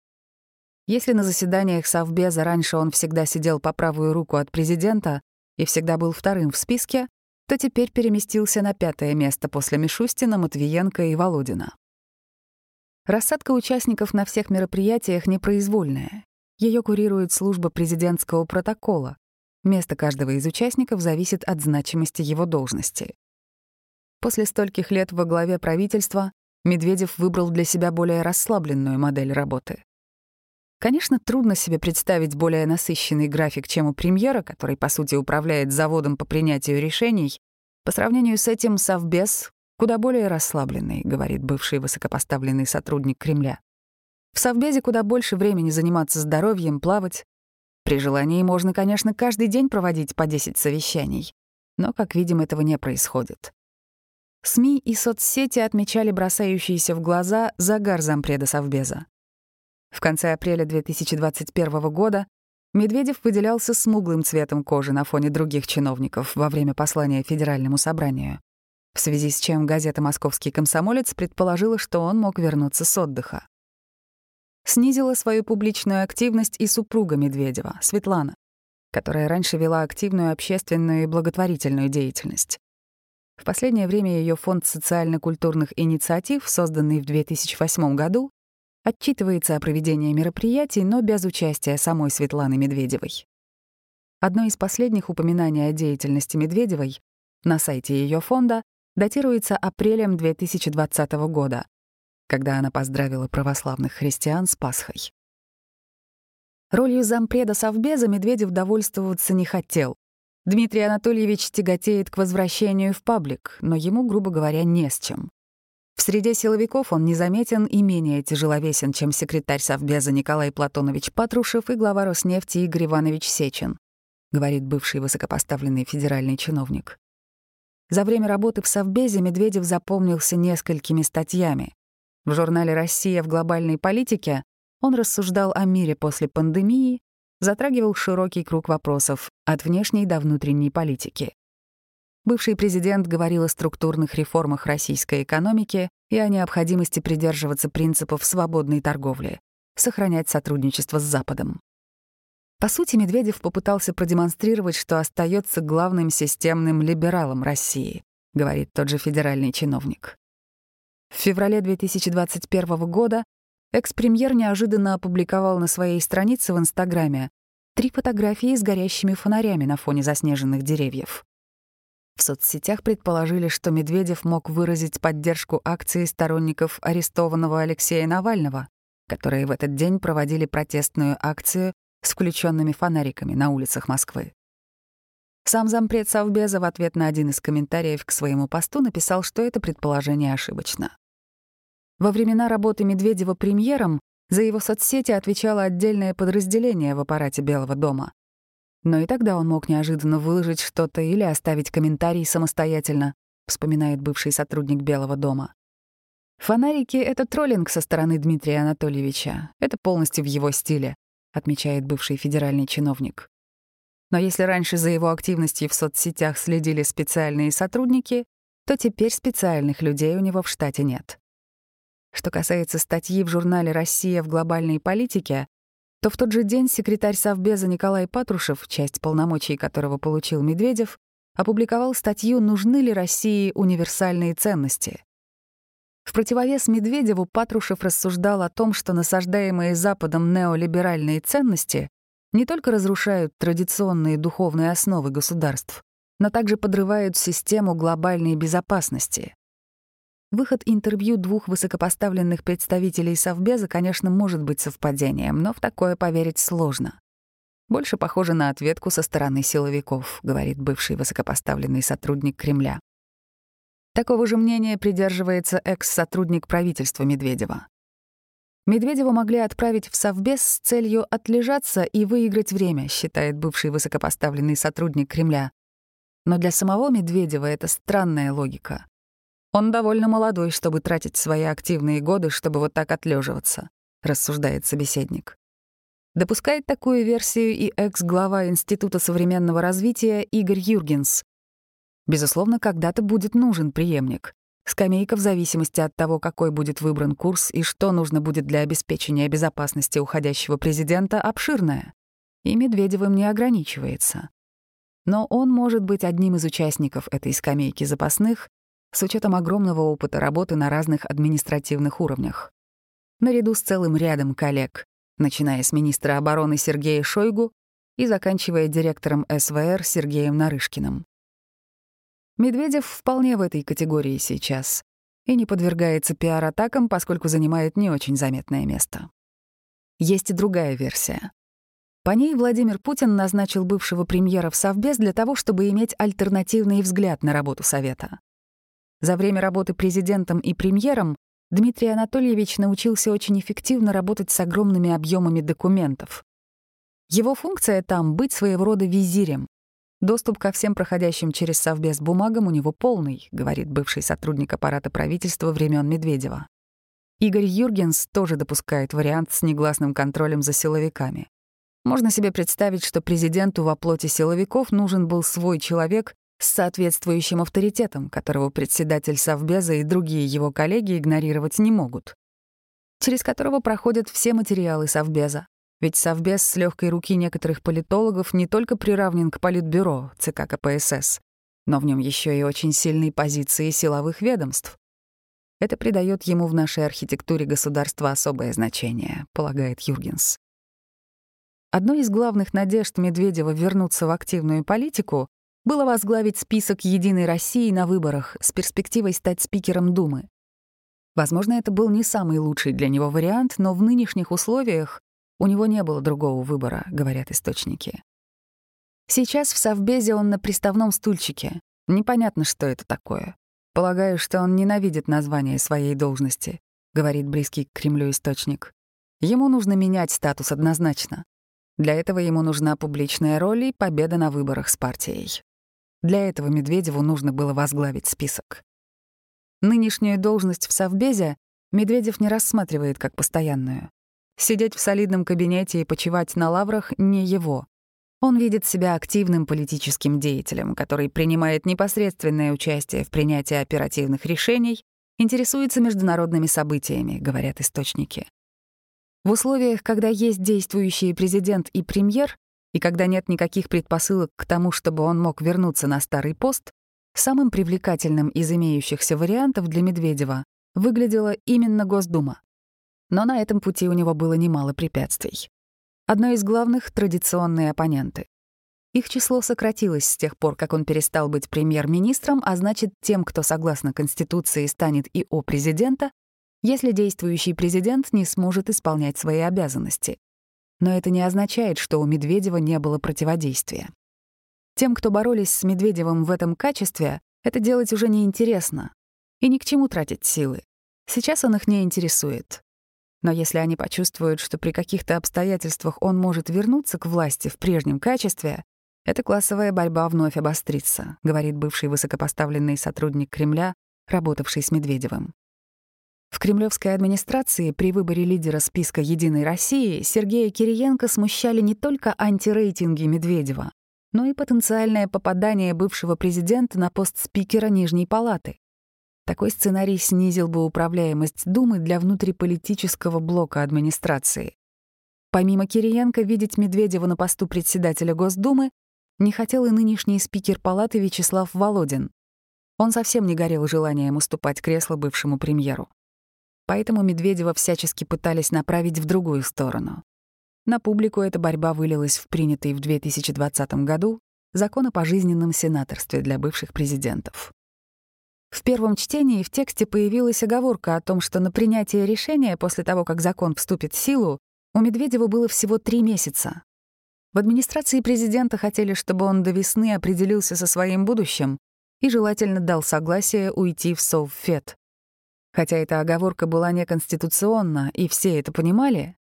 Если на заседаниях Совбеза раньше он всегда сидел по правую руку от президента и всегда был вторым в списке, то теперь переместился на пятое место после Мишустина, Матвиенко и Володина. Рассадка участников на всех мероприятиях непроизвольная. Ее курирует служба президентского протокола. Место каждого из участников зависит от значимости его должности. После стольких лет во главе правительства Медведев выбрал для себя более расслабленную модель работы. Конечно, трудно себе представить более насыщенный график, чем у премьера, который, по сути, управляет заводом по принятию решений. По сравнению с этим Совбез куда более расслабленный, говорит бывший высокопоставленный сотрудник Кремля. В Совбезе куда больше времени заниматься здоровьем, плавать. При желании можно, конечно, каждый день проводить по 10 совещаний. Но, как видим, этого не происходит. СМИ и соцсети отмечали бросающийся в глаза загар зампреда Совбеза. В конце апреля 2021 года Медведев выделялся смуглым цветом кожи на фоне других чиновников во время послания Федеральному собранию, в связи с чем газета «Московский комсомолец» предположила, что он мог вернуться с отдыха. Снизила свою публичную активность и супруга Медведева, Светлана, которая раньше вела активную общественную и благотворительную деятельность. В последнее время ее фонд социально-культурных инициатив, созданный в 2008 году, отчитывается о проведении мероприятий, но без участия самой Светланы Медведевой. Одно из последних упоминаний о деятельности Медведевой на сайте ее фонда датируется апрелем 2020 года, когда она поздравила православных христиан с Пасхой. Ролью зампреда Совбеза Медведев довольствоваться не хотел, Дмитрий Анатольевич тяготеет к возвращению в паблик, но ему, грубо говоря, не с чем. В среде силовиков он незаметен и менее тяжеловесен, чем секретарь Совбеза Николай Платонович Патрушев и глава Роснефти Игорь Иванович Сечин, говорит бывший высокопоставленный федеральный чиновник. За время работы в Совбезе Медведев запомнился несколькими статьями. В журнале «Россия в глобальной политике» он рассуждал о мире после пандемии, затрагивал широкий круг вопросов от внешней до внутренней политики. Бывший президент говорил о структурных реформах российской экономики и о необходимости придерживаться принципов свободной торговли, сохранять сотрудничество с Западом. По сути, Медведев попытался продемонстрировать, что остается главным системным либералом России, говорит тот же федеральный чиновник. В феврале 2021 года экс-премьер неожиданно опубликовал на своей странице в Инстаграме три фотографии с горящими фонарями на фоне заснеженных деревьев. В соцсетях предположили, что Медведев мог выразить поддержку акции сторонников арестованного Алексея Навального, которые в этот день проводили протестную акцию с включенными фонариками на улицах Москвы. Сам зампред Совбеза в ответ на один из комментариев к своему посту написал, что это предположение ошибочно. Во времена работы Медведева премьером за его соцсети отвечало отдельное подразделение в аппарате Белого дома. Но и тогда он мог неожиданно выложить что-то или оставить комментарий самостоятельно, вспоминает бывший сотрудник Белого дома. Фонарики — это троллинг со стороны Дмитрия Анатольевича. Это полностью в его стиле, отмечает бывший федеральный чиновник. Но если раньше за его активностью в соцсетях следили специальные сотрудники, то теперь специальных людей у него в штате нет. Что касается статьи в журнале «Россия в глобальной политике», то в тот же день секретарь Совбеза Николай Патрушев, часть полномочий которого получил Медведев, опубликовал статью «Нужны ли России универсальные ценности?». В противовес Медведеву Патрушев рассуждал о том, что насаждаемые Западом неолиберальные ценности не только разрушают традиционные духовные основы государств, но также подрывают систему глобальной безопасности. Выход интервью двух высокопоставленных представителей Совбеза, конечно, может быть совпадением, но в такое поверить сложно. Больше похоже на ответку со стороны силовиков, говорит бывший высокопоставленный сотрудник Кремля. Такого же мнения придерживается экс-сотрудник правительства Медведева. Медведева могли отправить в Совбез с целью отлежаться и выиграть время, считает бывший высокопоставленный сотрудник Кремля. Но для самого Медведева это странная логика. Он довольно молодой, чтобы тратить свои активные годы, чтобы вот так отлеживаться, рассуждает собеседник. Допускает такую версию и экс-глава Института современного развития Игорь Юргенс. Безусловно, когда-то будет нужен преемник. Скамейка в зависимости от того, какой будет выбран курс и что нужно будет для обеспечения безопасности уходящего президента, обширная. И Медведевым не ограничивается. Но он может быть одним из участников этой скамейки запасных с учетом огромного опыта работы на разных административных уровнях. Наряду с целым рядом коллег, начиная с министра обороны Сергея Шойгу и заканчивая директором СВР Сергеем Нарышкиным. Медведев вполне в этой категории сейчас и не подвергается пиар-атакам, поскольку занимает не очень заметное место. Есть и другая версия. По ней Владимир Путин назначил бывшего премьера в Совбез для того, чтобы иметь альтернативный взгляд на работу Совета. За время работы президентом и премьером Дмитрий Анатольевич научился очень эффективно работать с огромными объемами документов. Его функция там — быть своего рода визирем. Доступ ко всем проходящим через Совбез бумагам у него полный, говорит бывший сотрудник аппарата правительства времен Медведева. Игорь Юргенс тоже допускает вариант с негласным контролем за силовиками. Можно себе представить, что президенту во плоти силовиков нужен был свой человек, с соответствующим авторитетом, которого председатель Совбеза и другие его коллеги игнорировать не могут, через которого проходят все материалы Совбеза. Ведь Совбез с легкой руки некоторых политологов не только приравнен к Политбюро ЦК КПСС, но в нем еще и очень сильные позиции силовых ведомств. Это придает ему в нашей архитектуре государства особое значение, полагает Юргенс. Одной из главных надежд Медведева вернуться в активную политику было возглавить список «Единой России» на выборах с перспективой стать спикером Думы. Возможно, это был не самый лучший для него вариант, но в нынешних условиях у него не было другого выбора, говорят источники. Сейчас в Совбезе он на приставном стульчике. Непонятно, что это такое. Полагаю, что он ненавидит название своей должности, говорит близкий к Кремлю источник. Ему нужно менять статус однозначно. Для этого ему нужна публичная роль и победа на выборах с партией. Для этого Медведеву нужно было возглавить список. Нынешнюю должность в Совбезе Медведев не рассматривает как постоянную. Сидеть в солидном кабинете и почивать на лаврах — не его. Он видит себя активным политическим деятелем, который принимает непосредственное участие в принятии оперативных решений, интересуется международными событиями, говорят источники. В условиях, когда есть действующий президент и премьер, и когда нет никаких предпосылок к тому, чтобы он мог вернуться на старый пост, самым привлекательным из имеющихся вариантов для Медведева выглядела именно Госдума. Но на этом пути у него было немало препятствий. Одно из главных — традиционные оппоненты. Их число сократилось с тех пор, как он перестал быть премьер-министром, а значит, тем, кто согласно Конституции станет ИО президента, если действующий президент не сможет исполнять свои обязанности. Но это не означает, что у Медведева не было противодействия. Тем, кто боролись с Медведевым в этом качестве, это делать уже неинтересно. И ни к чему тратить силы. Сейчас он их не интересует. Но если они почувствуют, что при каких-то обстоятельствах он может вернуться к власти в прежнем качестве, эта классовая борьба вновь обострится, говорит бывший высокопоставленный сотрудник Кремля, работавший с Медведевым. В кремлевской администрации при выборе лидера списка «Единой России» Сергея Кириенко смущали не только антирейтинги Медведева, но и потенциальное попадание бывшего президента на пост спикера Нижней Палаты. Такой сценарий снизил бы управляемость Думы для внутриполитического блока администрации. Помимо Кириенко, видеть Медведева на посту председателя Госдумы не хотел и нынешний спикер палаты Вячеслав Володин. Он совсем не горел желанием уступать кресло бывшему премьеру. Поэтому Медведева всячески пытались направить в другую сторону. На публику эта борьба вылилась в принятый в 2020 году закон о пожизненном сенаторстве для бывших президентов. В первом чтении в тексте появилась оговорка о том, что на принятие решения после того, как закон вступит в силу, у Медведева было всего три месяца. В администрации президента хотели, чтобы он до весны определился со своим будущим и желательно дал согласие уйти в Совфед. Хотя эта оговорка была неконституционна, и все это понимали,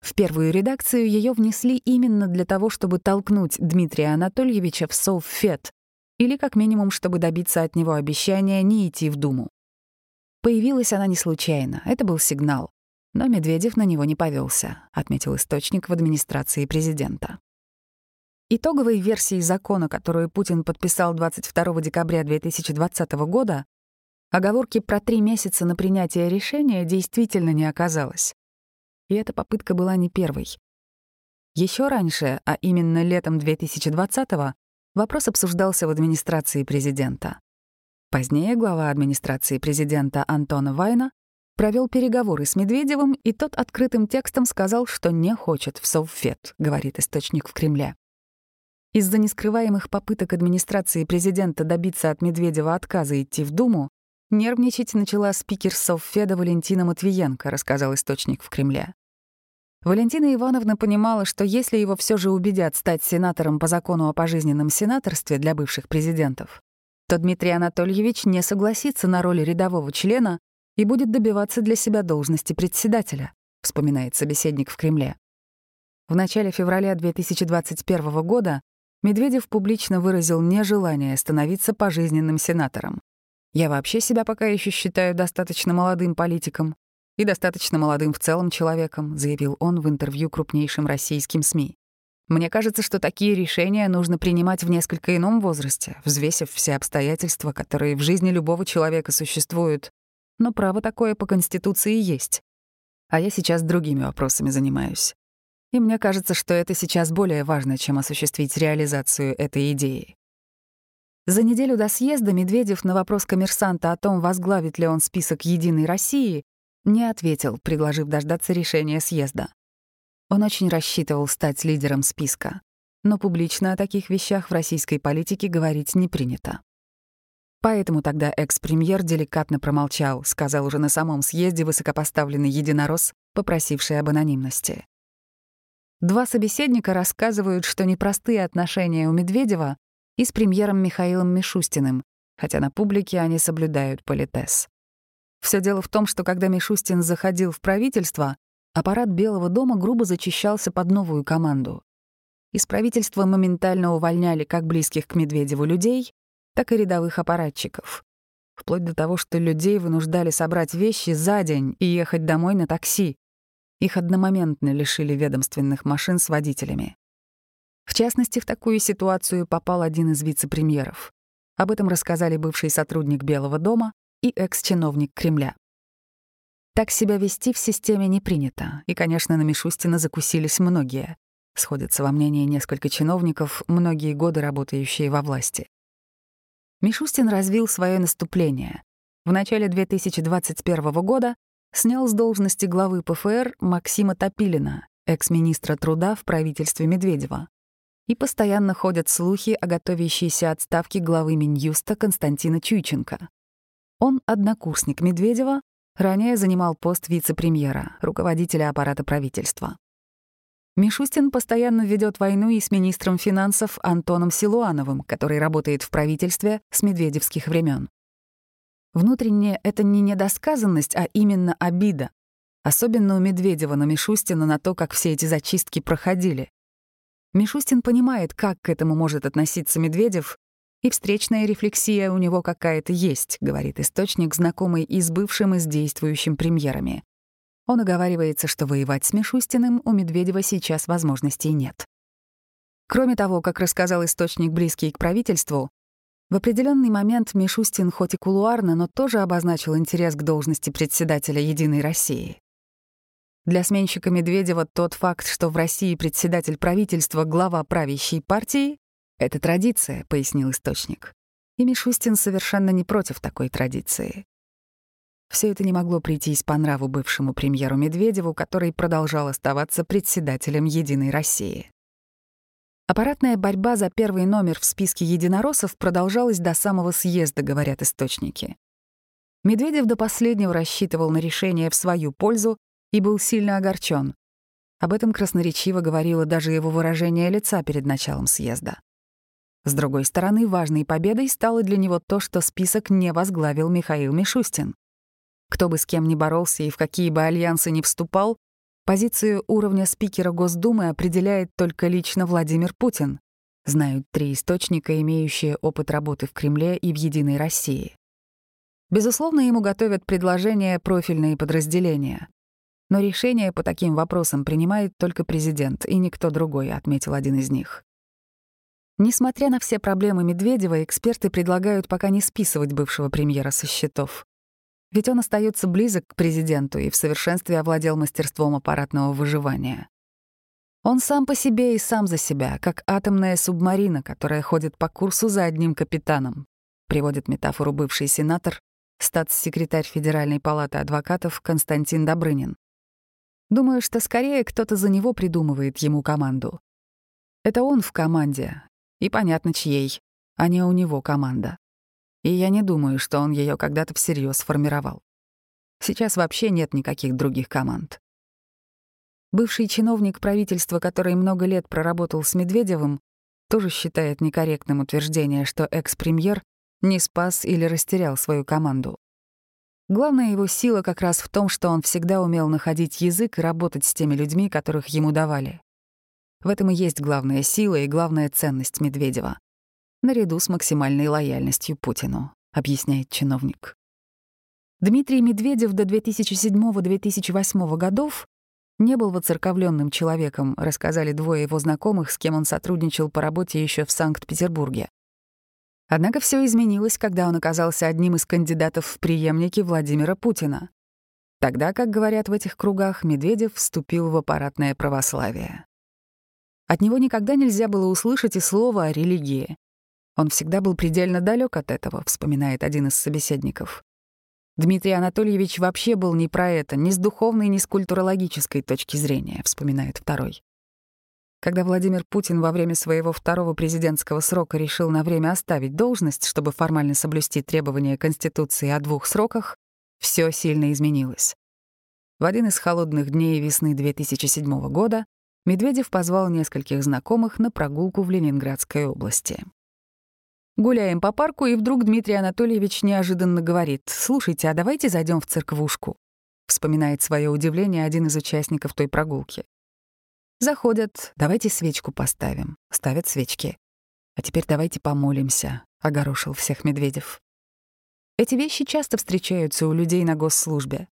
в первую редакцию ее внесли именно для того, чтобы толкнуть Дмитрия Анатольевича в Совфед, или как минимум, чтобы добиться от него обещания не идти в Думу. Появилась она не случайно, это был сигнал. Но Медведев на него не повелся, отметил источник в администрации президента. Итоговой версией закона, которую Путин подписал 22 декабря 2020 года, оговорки про три месяца на принятие решения действительно не оказалось. И эта попытка была не первой. Еще раньше, а именно летом 2020 Вопрос обсуждался в администрации президента. Позднее глава администрации президента Антона Вайна провел переговоры с Медведевым, и тот открытым текстом сказал, что не хочет в Совфет, говорит источник в Кремле. Из-за нескрываемых попыток администрации президента добиться от Медведева отказа идти в Думу, нервничать начала спикер Совфеда Валентина Матвиенко, рассказал источник в Кремле. Валентина Ивановна понимала, что если его все же убедят стать сенатором по закону о пожизненном сенаторстве для бывших президентов, то Дмитрий Анатольевич не согласится на роль рядового члена и будет добиваться для себя должности председателя, вспоминает собеседник в Кремле. В начале февраля 2021 года Медведев публично выразил нежелание становиться пожизненным сенатором. «Я вообще себя пока еще считаю достаточно молодым политиком и достаточно молодым в целом человеком, заявил он в интервью крупнейшим российским СМИ. Мне кажется, что такие решения нужно принимать в несколько ином возрасте, взвесив все обстоятельства, которые в жизни любого человека существуют. Но право такое по Конституции есть. А я сейчас другими вопросами занимаюсь. И мне кажется, что это сейчас более важно, чем осуществить реализацию этой идеи. За неделю до съезда Медведев на вопрос коммерсанта о том, возглавит ли он список «Единой России», не ответил, предложив дождаться решения съезда. Он очень рассчитывал стать лидером списка, но публично о таких вещах в российской политике говорить не принято. Поэтому тогда экс-премьер деликатно промолчал, сказал уже на самом съезде высокопоставленный единорос, попросивший об анонимности. Два собеседника рассказывают, что непростые отношения у Медведева и с премьером Михаилом Мишустиным, хотя на публике они соблюдают политез. Все дело в том, что когда Мишустин заходил в правительство, аппарат Белого дома грубо зачищался под новую команду. Из правительства моментально увольняли как близких к Медведеву людей, так и рядовых аппаратчиков. Вплоть до того, что людей вынуждали собрать вещи за день и ехать домой на такси. их одномоментно лишили ведомственных машин с водителями. В частности, в такую ситуацию попал один из вице-премьеров. Об этом рассказали бывший сотрудник Белого дома и экс-чиновник Кремля. Так себя вести в системе не принято, и, конечно, на Мишустина закусились многие. Сходятся во мнении несколько чиновников, многие годы работающие во власти. Мишустин развил свое наступление. В начале 2021 года снял с должности главы ПФР Максима Топилина, экс-министра труда в правительстве Медведева. И постоянно ходят слухи о готовящейся отставке главы Минюста Константина Чуйченко. Он однокурсник Медведева, ранее занимал пост вице-премьера, руководителя аппарата правительства. Мишустин постоянно ведет войну и с министром финансов Антоном Силуановым, который работает в правительстве с медведевских времен. Внутренне это не недосказанность, а именно обида. Особенно у Медведева на Мишустина на то, как все эти зачистки проходили. Мишустин понимает, как к этому может относиться Медведев, и встречная рефлексия у него какая-то есть, говорит источник, знакомый и с бывшим, и с действующим премьерами. Он оговаривается, что воевать с Мишустиным у Медведева сейчас возможностей нет. Кроме того, как рассказал источник, близкий к правительству, в определенный момент Мишустин хоть и кулуарно, но тоже обозначил интерес к должности председателя «Единой России». Для сменщика Медведева тот факт, что в России председатель правительства — глава правящей партии, это традиция, пояснил источник. И Мишустин совершенно не против такой традиции. Все это не могло прийтись по нраву бывшему премьеру Медведеву, который продолжал оставаться председателем «Единой России». Аппаратная борьба за первый номер в списке единороссов продолжалась до самого съезда, говорят источники. Медведев до последнего рассчитывал на решение в свою пользу и был сильно огорчен. Об этом красноречиво говорило даже его выражение лица перед началом съезда. С другой стороны, важной победой стало для него то, что список не возглавил Михаил Мишустин. Кто бы с кем ни боролся и в какие бы альянсы ни вступал, позицию уровня спикера Госдумы определяет только лично Владимир Путин, знают три источника, имеющие опыт работы в Кремле и в «Единой России». Безусловно, ему готовят предложения профильные подразделения. Но решение по таким вопросам принимает только президент и никто другой, отметил один из них. Несмотря на все проблемы Медведева, эксперты предлагают пока не списывать бывшего премьера со счетов. Ведь он остается близок к президенту и в совершенстве овладел мастерством аппаратного выживания. Он сам по себе и сам за себя, как атомная субмарина, которая ходит по курсу за одним капитаном, приводит метафору бывший сенатор, статс-секретарь Федеральной палаты адвокатов Константин Добрынин. Думаю, что скорее кто-то за него придумывает ему команду. Это он в команде, и понятно, чьей, а не у него команда. И я не думаю, что он ее когда-то всерьез сформировал. Сейчас вообще нет никаких других команд. Бывший чиновник правительства, который много лет проработал с Медведевым, тоже считает некорректным утверждение, что экс-премьер не спас или растерял свою команду. Главная его сила как раз в том, что он всегда умел находить язык и работать с теми людьми, которых ему давали. В этом и есть главная сила и главная ценность Медведева. Наряду с максимальной лояльностью Путину, объясняет чиновник. Дмитрий Медведев до 2007-2008 годов не был воцерковленным человеком, рассказали двое его знакомых, с кем он сотрудничал по работе еще в Санкт-Петербурге. Однако все изменилось, когда он оказался одним из кандидатов в преемники Владимира Путина. Тогда, как говорят в этих кругах, Медведев вступил в аппаратное православие. От него никогда нельзя было услышать и слова о религии. Он всегда был предельно далек от этого, вспоминает один из собеседников. Дмитрий Анатольевич вообще был не про это, ни с духовной, ни с культурологической точки зрения, вспоминает второй. Когда Владимир Путин во время своего второго президентского срока решил на время оставить должность, чтобы формально соблюсти требования Конституции о двух сроках, все сильно изменилось. В один из холодных дней весны 2007 года Медведев позвал нескольких знакомых на прогулку в Ленинградской области. Гуляем по парку, и вдруг Дмитрий Анатольевич неожиданно говорит, «Слушайте, а давайте зайдем в церквушку», — вспоминает свое удивление один из участников той прогулки. Заходят, давайте свечку поставим, ставят свечки. А теперь давайте помолимся, — огорошил всех Медведев. Эти вещи часто встречаются у людей на госслужбе.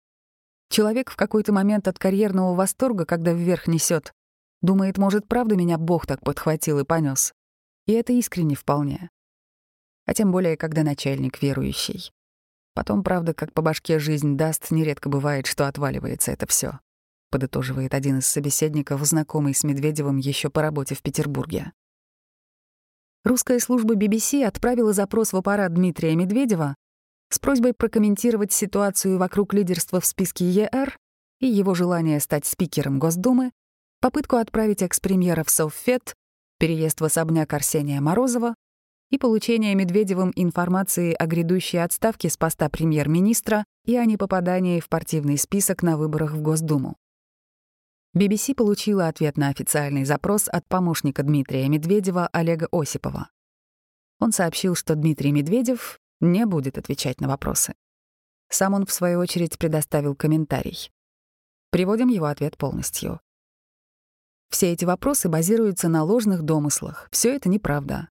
Человек в какой-то момент от карьерного восторга, когда вверх несет, думает, может, правда меня Бог так подхватил и понес. И это искренне вполне. А тем более, когда начальник верующий. Потом, правда, как по башке жизнь даст, нередко бывает, что отваливается это все. подытоживает один из собеседников, знакомый с Медведевым еще по работе в Петербурге. Русская служба BBC отправила запрос в аппарат Дмитрия Медведева с просьбой прокомментировать ситуацию вокруг лидерства в списке ЕР и его желание стать спикером Госдумы, попытку отправить экс-премьера в Совфет, переезд в особняк Арсения Морозова и получение Медведевым информации о грядущей отставке с поста премьер-министра и о непопадании в партийный список на выборах в Госдуму. BBC получила ответ на официальный запрос от помощника Дмитрия Медведева Олега Осипова. Он сообщил, что Дмитрий Медведев не будет отвечать на вопросы. Сам он, в свою очередь, предоставил комментарий. Приводим его ответ полностью. Все эти вопросы базируются на ложных домыслах. Все это неправда.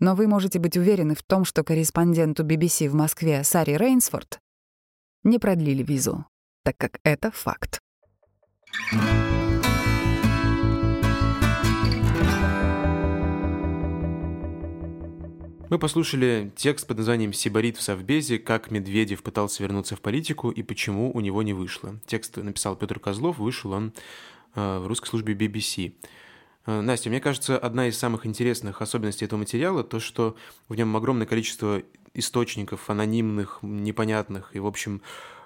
Но вы можете быть уверены в том, что корреспонденту BBC в Москве Саре Рейнсфорд не продлили визу, так как это факт. Мы послушали текст под названием «Сибарит в Совбезе. Как Медведев пытался вернуться в политику и почему у него не вышло». Текст написал Петр Козлов, вышел он в русской службе BBC. Э, Настя, мне кажется, одна из самых интересных особенностей этого материала то, что в нем огромное количество источников анонимных, непонятных и, в общем,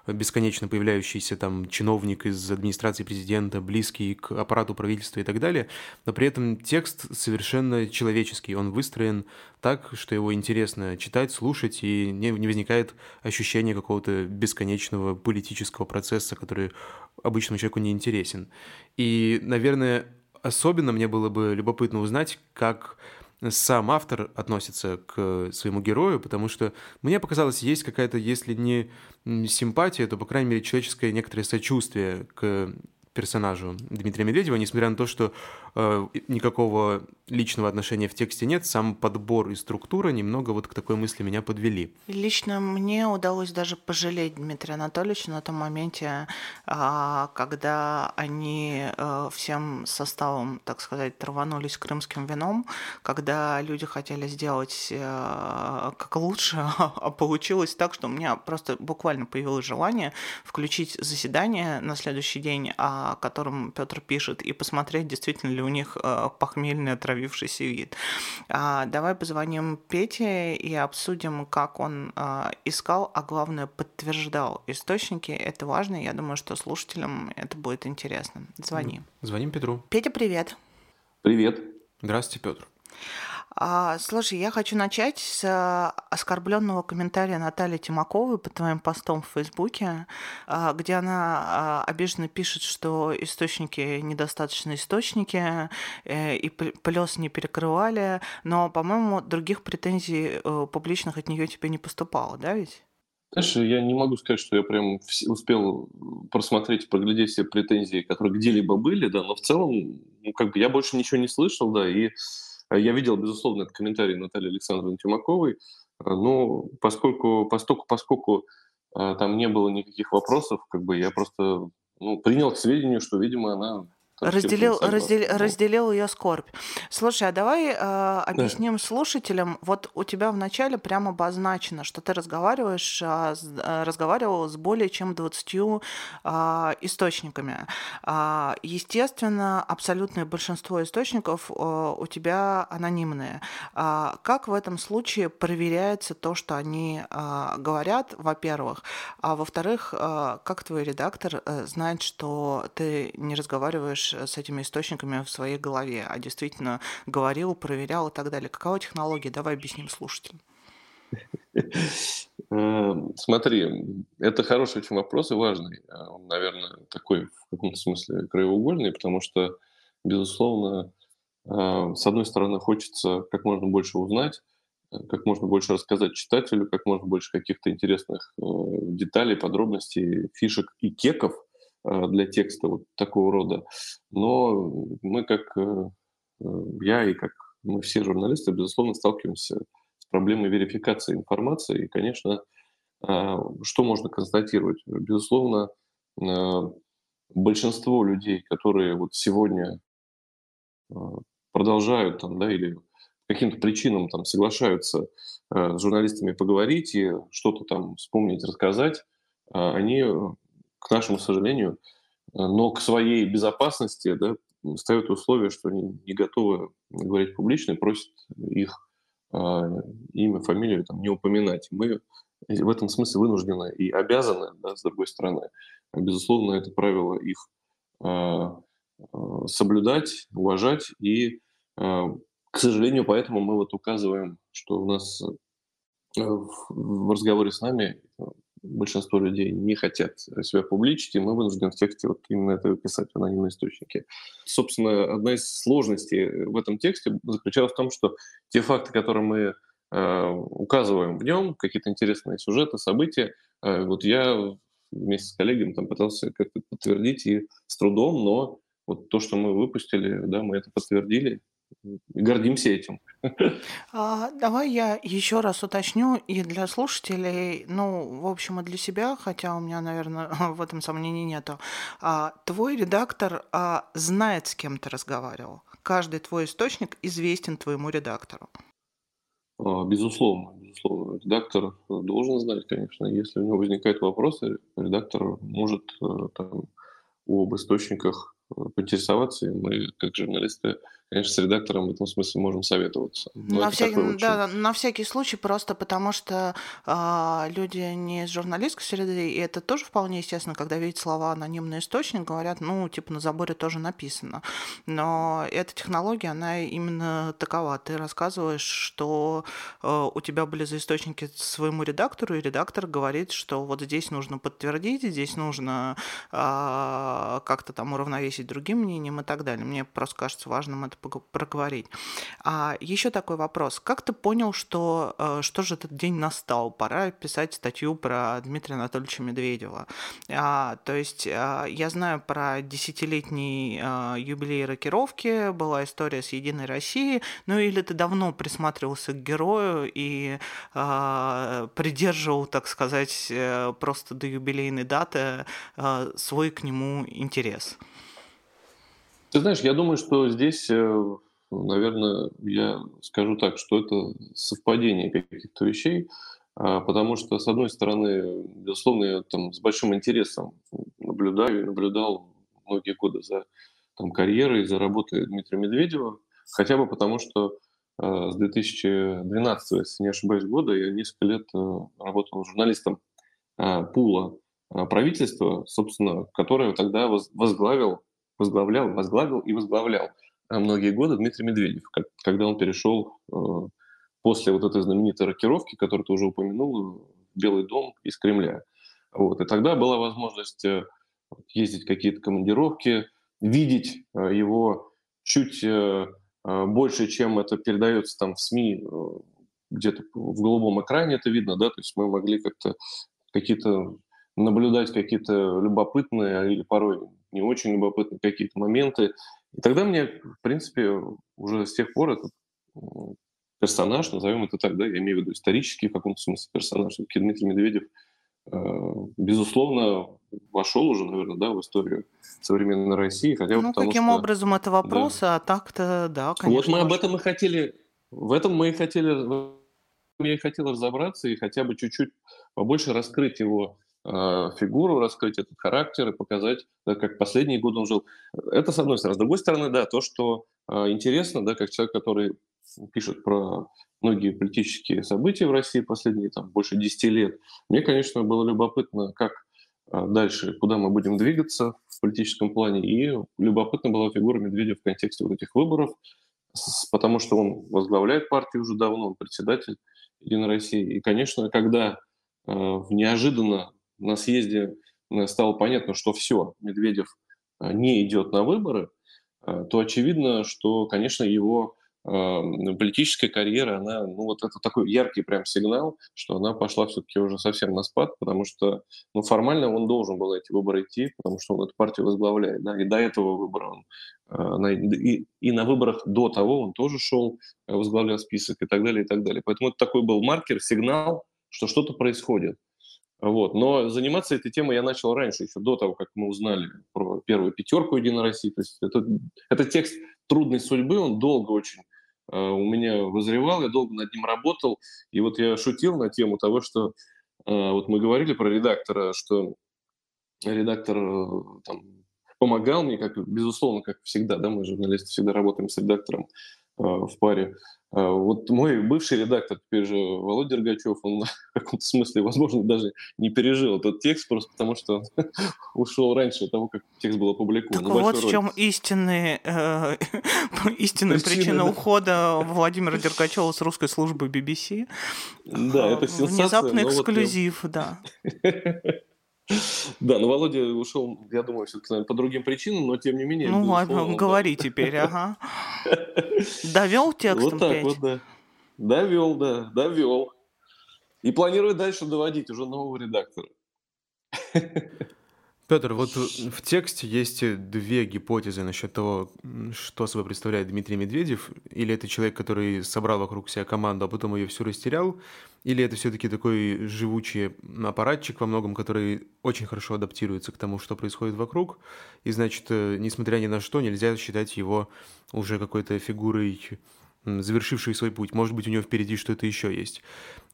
бесконечно появляющийся там чиновник из администрации президента, близкий к аппарату правительства и так далее, но при этом текст совершенно человеческий, он выстроен так, что его интересно читать, слушать, и не, не возникает ощущения какого-то бесконечного политического процесса, который обычному человеку не интересен. И, наверное, особенно мне было бы любопытно узнать, как сам автор относится к своему герою, потому что мне показалось, есть какая-то, если не симпатия, то, по крайней мере, человеческое некоторое сочувствие к персонажу Дмитрия Медведева, несмотря на то, что э, никакого личного отношения в тексте нет, сам подбор и структура немного вот к такой мысли меня подвели. Лично мне удалось даже пожалеть Дмитрия Анатольевича на том моменте, э, когда они э, всем составом, так сказать, рванулись крымским вином, когда люди хотели сделать э, как лучше, а получилось так, что у меня просто буквально появилось желание включить заседание на следующий день, а о котором Петр пишет, и посмотреть, действительно ли у них э, похмельный отравившийся вид. А, давай позвоним Пете и обсудим, как он э, искал, а главное подтверждал источники. Это важно, я думаю, что слушателям это будет интересно. Звони. Звоним Петру. Петя, привет. Привет. Здравствуйте, Петр. А, слушай, я хочу начать с а, оскорбленного комментария Натальи Тимаковой под твоим постом в Фейсбуке, а, где она а, обиженно пишет, что источники недостаточно источники э, и плес не перекрывали, но, по-моему, других претензий э, публичных от нее тебе не поступало, да ведь? Знаешь, я не могу сказать, что я прям успел просмотреть, проглядеть все претензии, которые где-либо были, да, но в целом, ну, как бы я больше ничего не слышал, да, и я видел, безусловно, этот комментарий Натальи Александровны Тимаковой, а, но поскольку, поскольку, поскольку там не было никаких вопросов, как бы я просто ну, принял к сведению, что, видимо, она разделил, раздел, разделил ее скорбь. Слушай, а давай э, объясним да. слушателям. Вот у тебя вначале прямо обозначено, что ты разговариваешь, э, разговаривал с более чем 20 э, источниками. Э, естественно, абсолютное большинство источников э, у тебя анонимные. Э, как в этом случае проверяется то, что они э, говорят, во-первых, а во-вторых, э, как твой редактор э, знает, что ты не разговариваешь Э, с этими источниками в своей голове, а действительно говорил, проверял и так далее. Какова технология? Давай объясним слушателям. Э, смотри, это хороший очень вопрос и важный. Э, он, наверное, такой в каком-то смысле краеугольный, потому что, безусловно, с одной стороны, хочется как можно больше узнать, как можно больше рассказать читателю, как можно больше каких-то интересных деталей, подробностей, фишек и кеков – Э, для текста вот такого рода. Но мы как э, э, я и как мы все журналисты, безусловно, сталкиваемся с проблемой верификации информации. И, конечно, что можно констатировать? Безусловно, большинство людей, которые вот сегодня продолжают там, да, или каким-то причинам там соглашаются с журналистами поговорить и что-то там вспомнить, рассказать, они, к нашему сожалению, но к своей безопасности да, ставят условие, что они не готовы говорить публично и просят их э, имя, фамилию там, не упоминать. Мы в этом смысле вынуждены и обязаны, да, с другой стороны, безусловно, это правило их э, соблюдать, уважать. И, э, к сожалению, поэтому мы вот указываем, что у нас в разговоре с нами большинство людей не хотят себя публичить, и мы вынуждены в тексте вот именно это писать в анонимные источники. Собственно, одна из сложностей в этом тексте заключалась в том, что те факты, которые мы э, указываем в нем, какие-то интересные сюжеты, события, э, вот я вместе с коллегами там пытался как-то подтвердить и с трудом, но вот то, что мы выпустили, да, мы это подтвердили, гордимся этим. А, давай я еще раз уточню и для слушателей, ну, в общем, и для себя, хотя у меня, наверное, в этом сомнений нету. А, твой редактор а, знает, с кем ты разговаривал. Каждый твой источник известен твоему редактору. Безусловно, безусловно. Редактор должен знать, конечно. Если у него возникают вопросы, редактор может э, там, об источниках э, поинтересоваться, и мы, как журналисты, конечно, с редактором в этом смысле можем советоваться. на, всякий, очень... да, на всякий случай, просто потому что э, люди не из журналистской среды, и это тоже вполне естественно, когда видят слова анонимный источник, говорят, ну, типа на заборе тоже написано. Но эта технология, она именно такова. Ты рассказываешь, что э, у тебя были за источники своему редактору, и редактор говорит, что вот здесь нужно подтвердить, здесь нужно э, как-то там уравновесить другим мнением и так далее. Мне просто кажется важным это проговорить. А еще такой вопрос. Как ты понял, что, э, что же этот день настал? Пора писать статью про Дмитрия Анатольевича Медведева. А, то есть а, я знаю про десятилетний а, юбилей рокировки, была история с Единой Россией, ну или ты давно присматривался к герою и а, придерживал, так сказать, э, просто до юбилейной даты а, свой к нему интерес? Ты знаешь, я думаю, что здесь, э, наверное, я скажу так, что это совпадение каких-то вещей, а, потому что, с одной стороны, безусловно, я там с большим интересом наблюдаю и наблюдал многие годы за там, карьерой, за работой Дмитрия Медведева, хотя бы потому, что э, с 2012, если не ошибаюсь, года я несколько лет э, работал журналистом э, пула э, правительства, собственно, которое тогда возглавил возглавлял, возглавил и возглавлял э, многие годы Дмитрий Медведев, как, когда он перешел э, после вот этой знаменитой рокировки, которую ты уже упомянул, в Белый дом из Кремля. Вот. И тогда была возможность э, ездить в какие-то командировки, видеть э, его чуть э, э, больше, чем это передается там в СМИ, э, где-то в голубом экране это видно, да, то есть мы могли как-то какие-то наблюдать какие-то любопытные или порой не очень любопытные какие-то моменты. И тогда мне, в принципе, уже с тех пор этот персонаж, назовем это так, да, я имею в виду исторический в каком-то смысле персонаж, все Дмитрий Медведев, э, безусловно, вошел уже, наверное, да, в историю современной России. Хотя ну, потому каким что... образом это вопрос, да. а так-то, да, конечно. Вот мы об этом и хотели, в этом мы и хотели, я и хотел разобраться и хотя бы чуть-чуть побольше раскрыть его фигуру, раскрыть этот характер и показать, как последние годы он жил. Это с одной стороны. С другой стороны, да, то, что э, интересно, да, как человек, который пишет про многие политические события в России последние там, больше 10 лет, мне, конечно, было любопытно, как э, дальше, куда мы будем двигаться в политическом плане. И любопытна была фигура Медведева в контексте вот этих выборов, потому что он возглавляет партию уже давно, он председатель Единой России. И, конечно, когда э, неожиданно на съезде э, стало понятно, что все, Медведев э, не идет на выборы, э, то очевидно, что, конечно, его политическая карьера, она, ну вот это такой яркий прям сигнал, что она пошла все-таки уже совсем на спад, потому что, ну формально он должен был эти выборы идти, потому что он эту партию возглавляет, да, и до этого выбора он, и, и на выборах до того он тоже шел, возглавлял список и так далее, и так далее. Поэтому это такой был маркер, сигнал, что что-то происходит. Вот. Но заниматься этой темой я начал раньше, еще до того, как мы узнали про первую пятерку Единой России. То есть это, это текст трудной судьбы, он долго очень э, у меня вызревал, я долго над ним работал. И вот я шутил на тему того, что э, вот мы говорили про редактора, что редактор э, там, помогал мне, как безусловно, как всегда, да, мы журналисты всегда работаем с редактором в паре. А, вот мой бывший редактор, теперь же Володя Дергачев, он в каком-то смысле, возможно, даже не пережил этот текст, просто потому что он ушел раньше того, как текст был опубликован. Так вот в чем истинные, э, истинная причина, причина да. ухода Владимира Дергачева с русской службы BBC. Да, это сенсация. Внезапный эксклюзив, вот да. Да, но Володя ушел, я думаю, все-таки по другим причинам, но тем не менее... Ну ладно, говори теперь, ага. Довел текстом Вот так вот, да. Довел, да, довел. И планирую дальше доводить уже нового редактора. Петр, вот в тексте есть две гипотезы насчет того, что собой представляет Дмитрий Медведев. Или это человек, который собрал вокруг себя команду, а потом ее всю растерял, или это все-таки такой живучий аппаратчик во многом, который очень хорошо адаптируется к тому, что происходит вокруг. И значит, э, несмотря ни на что, нельзя считать его уже какой-то фигурой завершивший свой путь. Может быть, у него впереди что-то еще есть.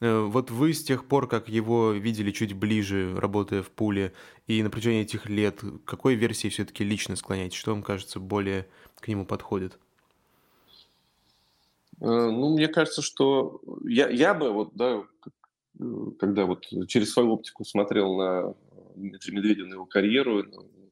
Э, вот вы с тех пор, как его видели чуть ближе, работая в пуле, и на протяжении этих лет, какой версии все-таки лично склоняетесь? Что вам кажется более к нему подходит? Э, ну, мне кажется, что я, я бы вот, да, когда вот через свою оптику смотрел на Дмитрия Медведева, на его карьеру,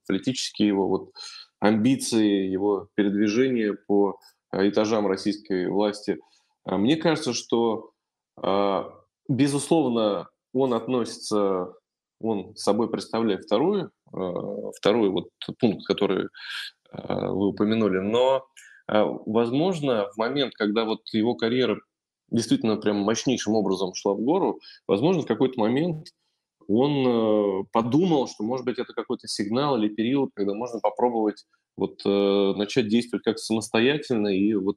политические его вот амбиции, его передвижение по этажам российской власти. А мне кажется, что, а, безусловно, он относится, он собой представляет вторую, второй вот пункт, который вы упомянули, но, возможно, в момент, когда вот его карьера действительно прям мощнейшим образом шла в гору, возможно, в какой-то момент он э, подумал, что, может быть, это какой-то сигнал или период, когда можно попробовать вот э, начать действовать как самостоятельно и вот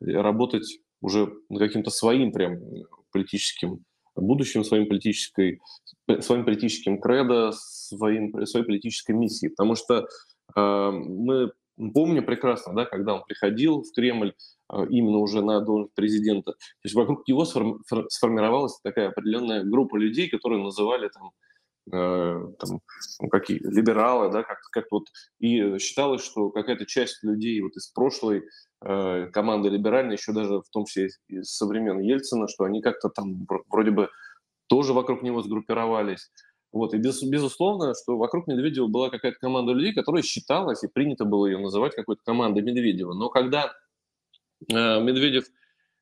работать уже каким-то своим прям политическим будущим, своим, политической, своим политическим кредо, своим, своей политической миссией. Потому что э, мы помним прекрасно, да, когда он приходил в Кремль, э, именно уже на должность президента, то есть вокруг него сформировалась такая определенная группа людей, которые называли там Э, там, ну, какие либералы, да, как, как вот и считалось, что какая-то часть людей вот из прошлой э, команды либеральной, еще даже в том числе из со времен Ельцина, что они как-то там вроде бы тоже вокруг него сгруппировались. Вот. И без, безусловно, что вокруг Медведева была какая-то команда людей, которая считалась, и принято было ее называть какой-то командой Медведева. Но когда э, Медведев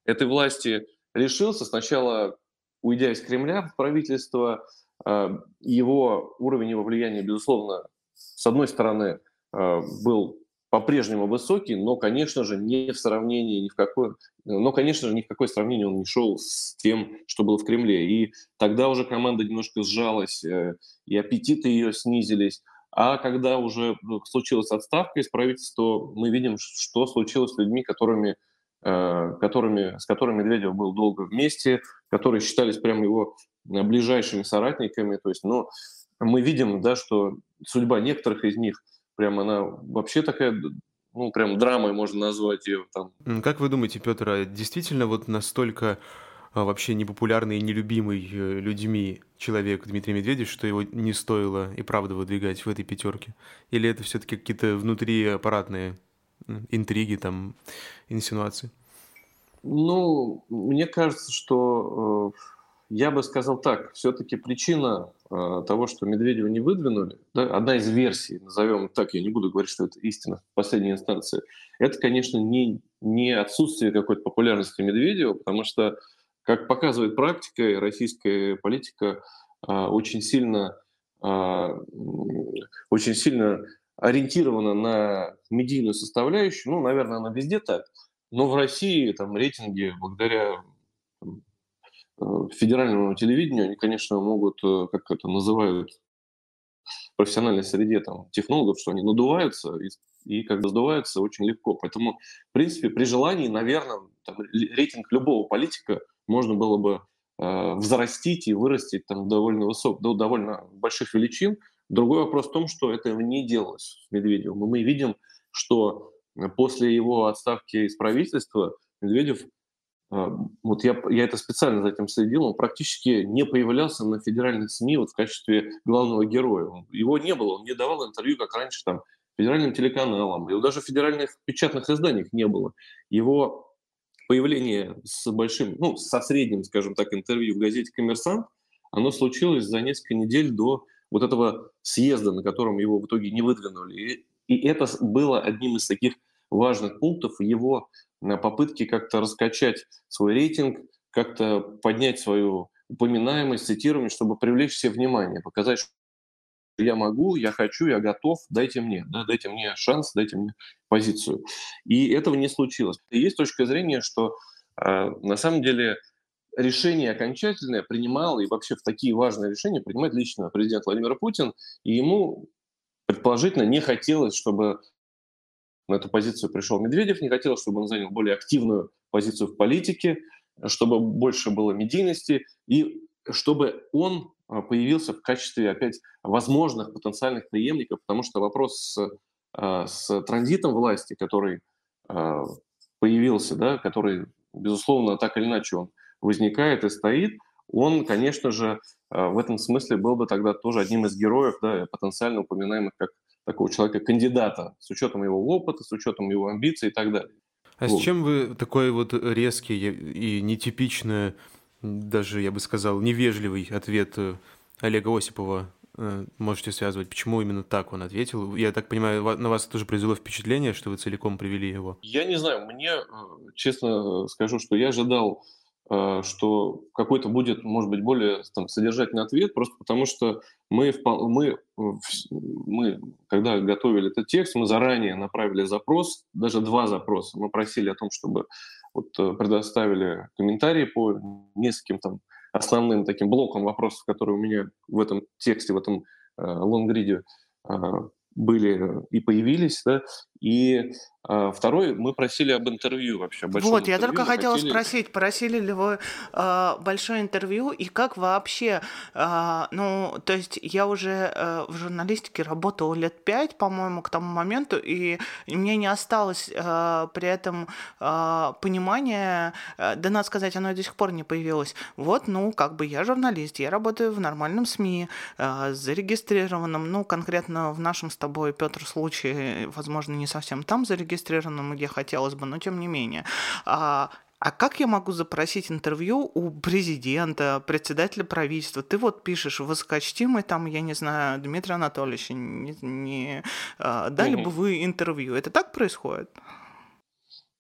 этой власти решился, сначала уйдя из Кремля в правительство, его уровень его влияния, безусловно, с одной стороны, а, был по-прежнему высокий, но, конечно же, не в сравнении ни в какое, но, конечно же, ни в какое сравнение он не шел с тем, что было в Кремле. И тогда уже команда немножко сжалась, э, и аппетиты ее снизились. А когда уже ну, случилась отставка из правительства, мы видим, что случилось с людьми, которыми, э, которыми, с которыми Медведев был долго вместе, которые считались прямо его ближайшими соратниками. То есть, ну, мы видим, да, что судьба некоторых из них, прям она вообще такая, ну, прям драмой можно назвать ее там. Как вы думаете, Петр, а действительно вот настолько а, вообще непопулярный и нелюбимый э, людьми человек Дмитрий Медведев, что его не стоило и правда выдвигать в этой пятерке? Или это все-таки какие-то внутри аппаратные интриги, там, инсинуации? Ну, мне кажется, что э, я бы сказал так, все-таки причина э, того, что Медведева не выдвинули, да, одна из версий, назовем так, я не буду говорить, что это истина в последней инстанции, это, конечно, не, не отсутствие какой-то популярности Медведева, потому что, как показывает практика, российская политика э, очень сильно, очень сильно ориентирована на медийную составляющую, ну, наверное, она везде так, но в России там рейтинги благодаря Э, федеральному телевидению, они, конечно, могут, э, как это называют в профессиональной среде там, технологов, что они надуваются, и, и когда сдуваются, очень легко. Поэтому, в принципе, при желании, наверное, там, рейтинг любого политика можно было бы взрастить и вырастить там довольно высок, до довольно больших величин. Другой вопрос в том, что этого не делалось с Медведевым. И мы видим, что после его отставки из правительства Медведев а, вот я, я это специально за этим следил, он практически не появлялся на федеральных СМИ вот в качестве главного героя. Его не было, он не давал интервью, как раньше, там, федеральным телеканалам, его даже в федеральных печатных изданиях не было. Его появление с большим, ну, со средним, скажем так, интервью в газете «Коммерсант», оно случилось за несколько недель до вот этого съезда, на котором его в итоге не выдвинули. И, и это было одним из таких важных пунктов его попытки как-то раскачать свой рейтинг, как-то поднять свою упоминаемость, цитируемость, чтобы привлечь все внимание, показать, что я могу, я хочу, я готов, дайте мне, да, дайте мне шанс, дайте мне позицию. И этого не случилось. И есть точка зрения, что э, на самом деле решение окончательное принимал и вообще в такие важные решения принимает лично президент Владимир Путин, и ему предположительно не хотелось, чтобы на эту позицию пришел Медведев, не хотел, чтобы он занял более активную позицию в политике, чтобы больше было медийности и чтобы он а, появился в качестве опять возможных потенциальных преемников, потому что вопрос с, а, с транзитом власти, который а, появился, да, который, безусловно, так или иначе он возникает и стоит, он, конечно же, в этом смысле был бы тогда тоже одним из героев, да, потенциально упоминаемых как такого человека, кандидата, с учетом его опыта, с учетом его амбиций и так далее. А вот. с чем вы такой вот резкий и нетипичный, даже, я бы сказал, невежливый ответ э, Олега Осипова э, можете связывать? Почему именно так он ответил? Я так понимаю, на вас тоже произвело впечатление, что вы целиком привели его? Я не знаю, мне, э, честно скажу, что я ожидал Э, что какой-то будет, может быть, более там, содержательный ответ, просто потому что мы, мы, мы, когда готовили этот текст, мы заранее направили запрос, даже два запроса. Мы просили о том, чтобы вот, э, предоставили комментарии по нескольким там основным таким блокам вопросов, которые у меня в этом тексте, в этом э, лонгриде э, были и появились, да, и а, второй, мы просили об интервью вообще. Вот, я только хотела хотели... спросить, просили ли вы э, большое интервью и как вообще, э, ну, то есть я уже э, в журналистике работала лет пять, по-моему, к тому моменту, и мне не осталось э, при этом э, понимания, э, да надо сказать, оно до сих пор не появилось. Вот, ну, как бы я журналист, я работаю в нормальном СМИ, э, зарегистрированном, ну, конкретно в нашем с тобой, Петр, случае, возможно, не совсем там зарегистрированном, где хотелось бы, но тем не менее. А, а как я могу запросить интервью у президента, председателя правительства? Ты вот пишешь, высокочтимый там, я не знаю, Дмитрий Анатольевич, не, не а, дали угу. бы вы интервью? Это так происходит?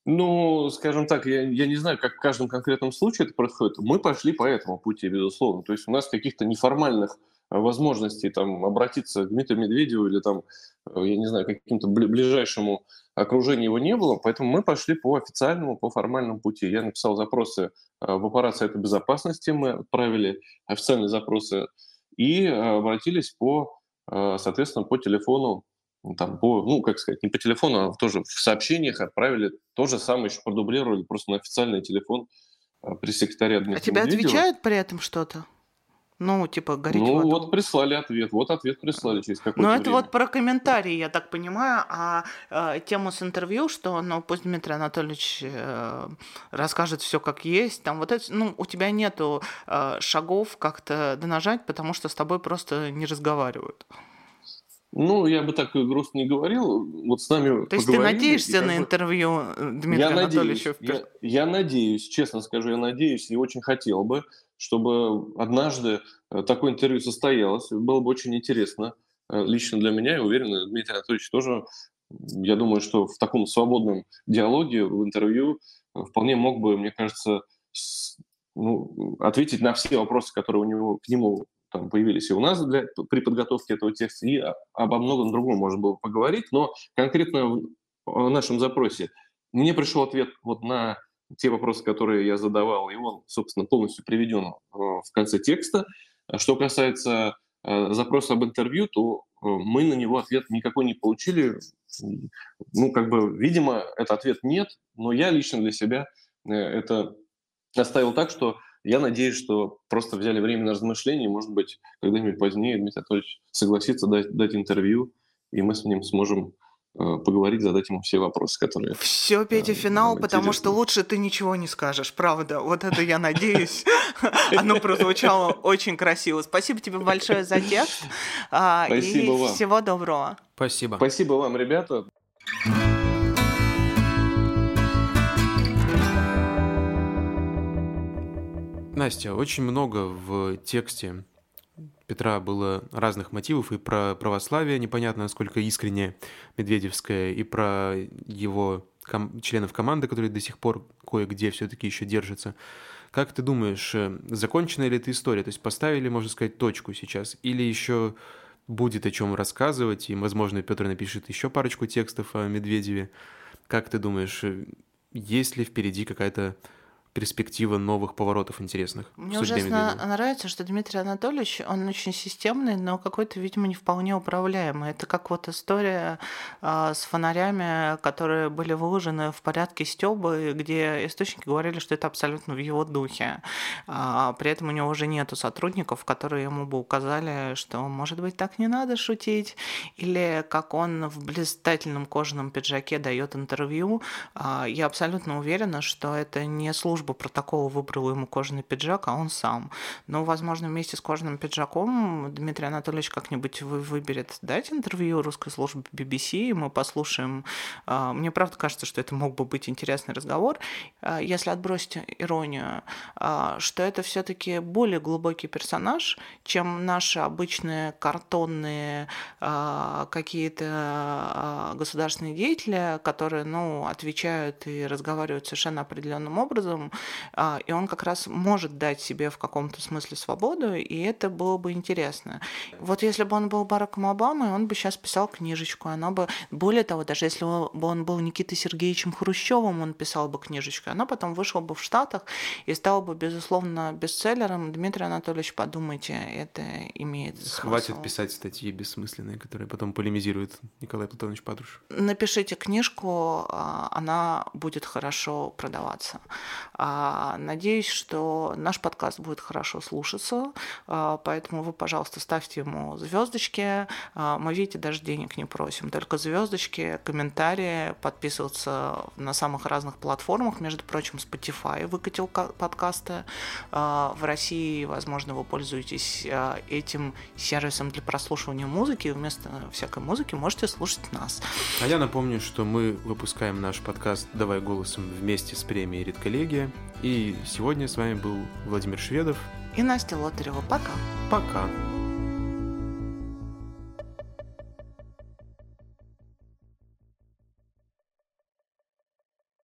Ну, скажем так, я, я не знаю, как в каждом конкретном случае это происходит. Мы пошли по этому пути, безусловно. То есть у нас каких-то неформальных возможности там обратиться к Дмитрию Медведеву или там, э, я не знаю, каким-то ближайшему окружению его не было, поэтому мы пошли по официальному, по формальному пути. Я написал запросы э, в аппарат Совета Безопасности, мы отправили официальные запросы и э, обратились по, соответственно, по телефону, там, по, ну, как сказать, не по телефону, а тоже в сообщениях отправили то же самое, еще продублировали просто на официальный телефон пресс-секретаря Дмитрия А Медведева. отвечают при этом что-то? Ну, типа, гореть Ну, в аду. вот прислали ответ. Вот ответ прислали через какое-то Ну, это время. вот про комментарии, я так понимаю, а э, тему с интервью, что, ну, пусть Дмитрий Анатольевич э, расскажет все как есть, там вот это, ну, у тебя нету э, шагов как-то донажать, потому что с тобой просто не разговаривают. Ну, я бы так грустно не говорил. Вот с нами То есть ты надеешься на бы... интервью э, Дмитрия я Анатольевича? Надеюсь, я, я надеюсь, честно скажу, я надеюсь и очень хотел бы, чтобы однажды э, такое интервью состоялось. Было бы очень интересно э, лично для меня, и уверен, Дмитрий Анатольевич тоже, я думаю, что в таком свободном диалоге, в интервью вполне мог бы, мне кажется, ну, ответить на все вопросы, которые у него, к нему там появились и у нас для, при подготовке этого текста, и обо многом другом можно было поговорить. Но конкретно в, нашем запросе мне пришел ответ вот на те вопросы, которые я задавал, и он, собственно, полностью приведен э, в конце текста. Что касается э, запроса об интервью, то э, мы на него ответ никакой не получили. Ну, как бы, видимо, это ответ нет, но я лично для себя это оставил так, что Я надеюсь, что просто взяли время на размышление, может быть, когда-нибудь позднее Дмитрий Анатольевич согласится дать, дать интервью, и мы с ним сможем Э, поговорить, задать ему все вопросы, которые... Все, Петя, э, финал, потому что лучше ты ничего не скажешь, правда. Вот это я надеюсь. Оно прозвучало очень красиво. Спасибо тебе большое за текст. А, Спасибо вам. всего доброго. Спасибо. Спасибо вам, ребята. Настя, очень много в тексте Петра было разных мотивов, и про православие непонятно, насколько искренне Медведевское, и про его ком- членов команды, которые до сих пор кое-где все-таки еще держатся. Как ты думаешь, э, закончена ли эта история? То есть поставили, можно сказать, точку сейчас? Или еще будет о чем рассказывать, и, возможно, Петр напишет еще парочку текстов о Медведеве. Как ты думаешь, э, есть ли впереди какая-то перспектива новых поворотов интересных. Мне ужасно нравится, что Дмитрий Анатольевич, он очень системный, но какой-то, видимо, не вполне управляемый. Это как вот история э, с фонарями, которые были выложены в порядке стёбы, где источники говорили, что это абсолютно в его духе. А, при этом у него уже нету сотрудников, которые ему бы указали, что, может быть, так не надо шутить, или как он в блистательном кожаном пиджаке дает интервью. А, я абсолютно уверена, что это не служба служба протокола выбрала ему кожаный пиджак, а он сам. Но, возможно, вместе с кожаным пиджаком Дмитрий Анатольевич как-нибудь выберет дать интервью русской службе BBC, и мы послушаем. А, мне правда кажется, что это мог бы быть интересный разговор, а, если отбросить иронию, а, что это все таки более глубокий персонаж, чем наши обычные картонные какие-то государственные деятели, которые, ну, отвечают и разговаривают совершенно определенным образом, а, и он как раз может дать себе в каком-то смысле свободу, и это было бы интересно. Вот если бы он был Бараком Обамой, он бы сейчас писал книжечку, она бы, более того, даже если бы он был Никитой Сергеевичем Хрущевым, он писал бы книжечку, она потом вышла бы в Штатах и стала бы, безусловно, бестселлером. Дмитрий Анатольевич, подумайте, это имеет смысл. Хватит писать статьи бессмысленные, которые потом полемизирует Николай Платонович Патруш. Напишите книжку, а, она будет хорошо продаваться. А, надеюсь, что наш подкаст будет хорошо слушаться, а, поэтому вы, пожалуйста, ставьте ему звездочки. А, мы, видите, даже денег не просим, только звездочки, комментарии, подписываться на самых разных платформах. Между прочим, Spotify выкатил подкасты. В России, возможно, вы пользуетесь этим сервисом для прослушивания музыки, вместо всякой музыки можете слушать нас. А я напомню, что мы выпускаем наш подкаст «Давай голосом» вместе с премией «Редколлегия». И сегодня с вами был Владимир Шведов и Настя Лотарева. Пока. Пока.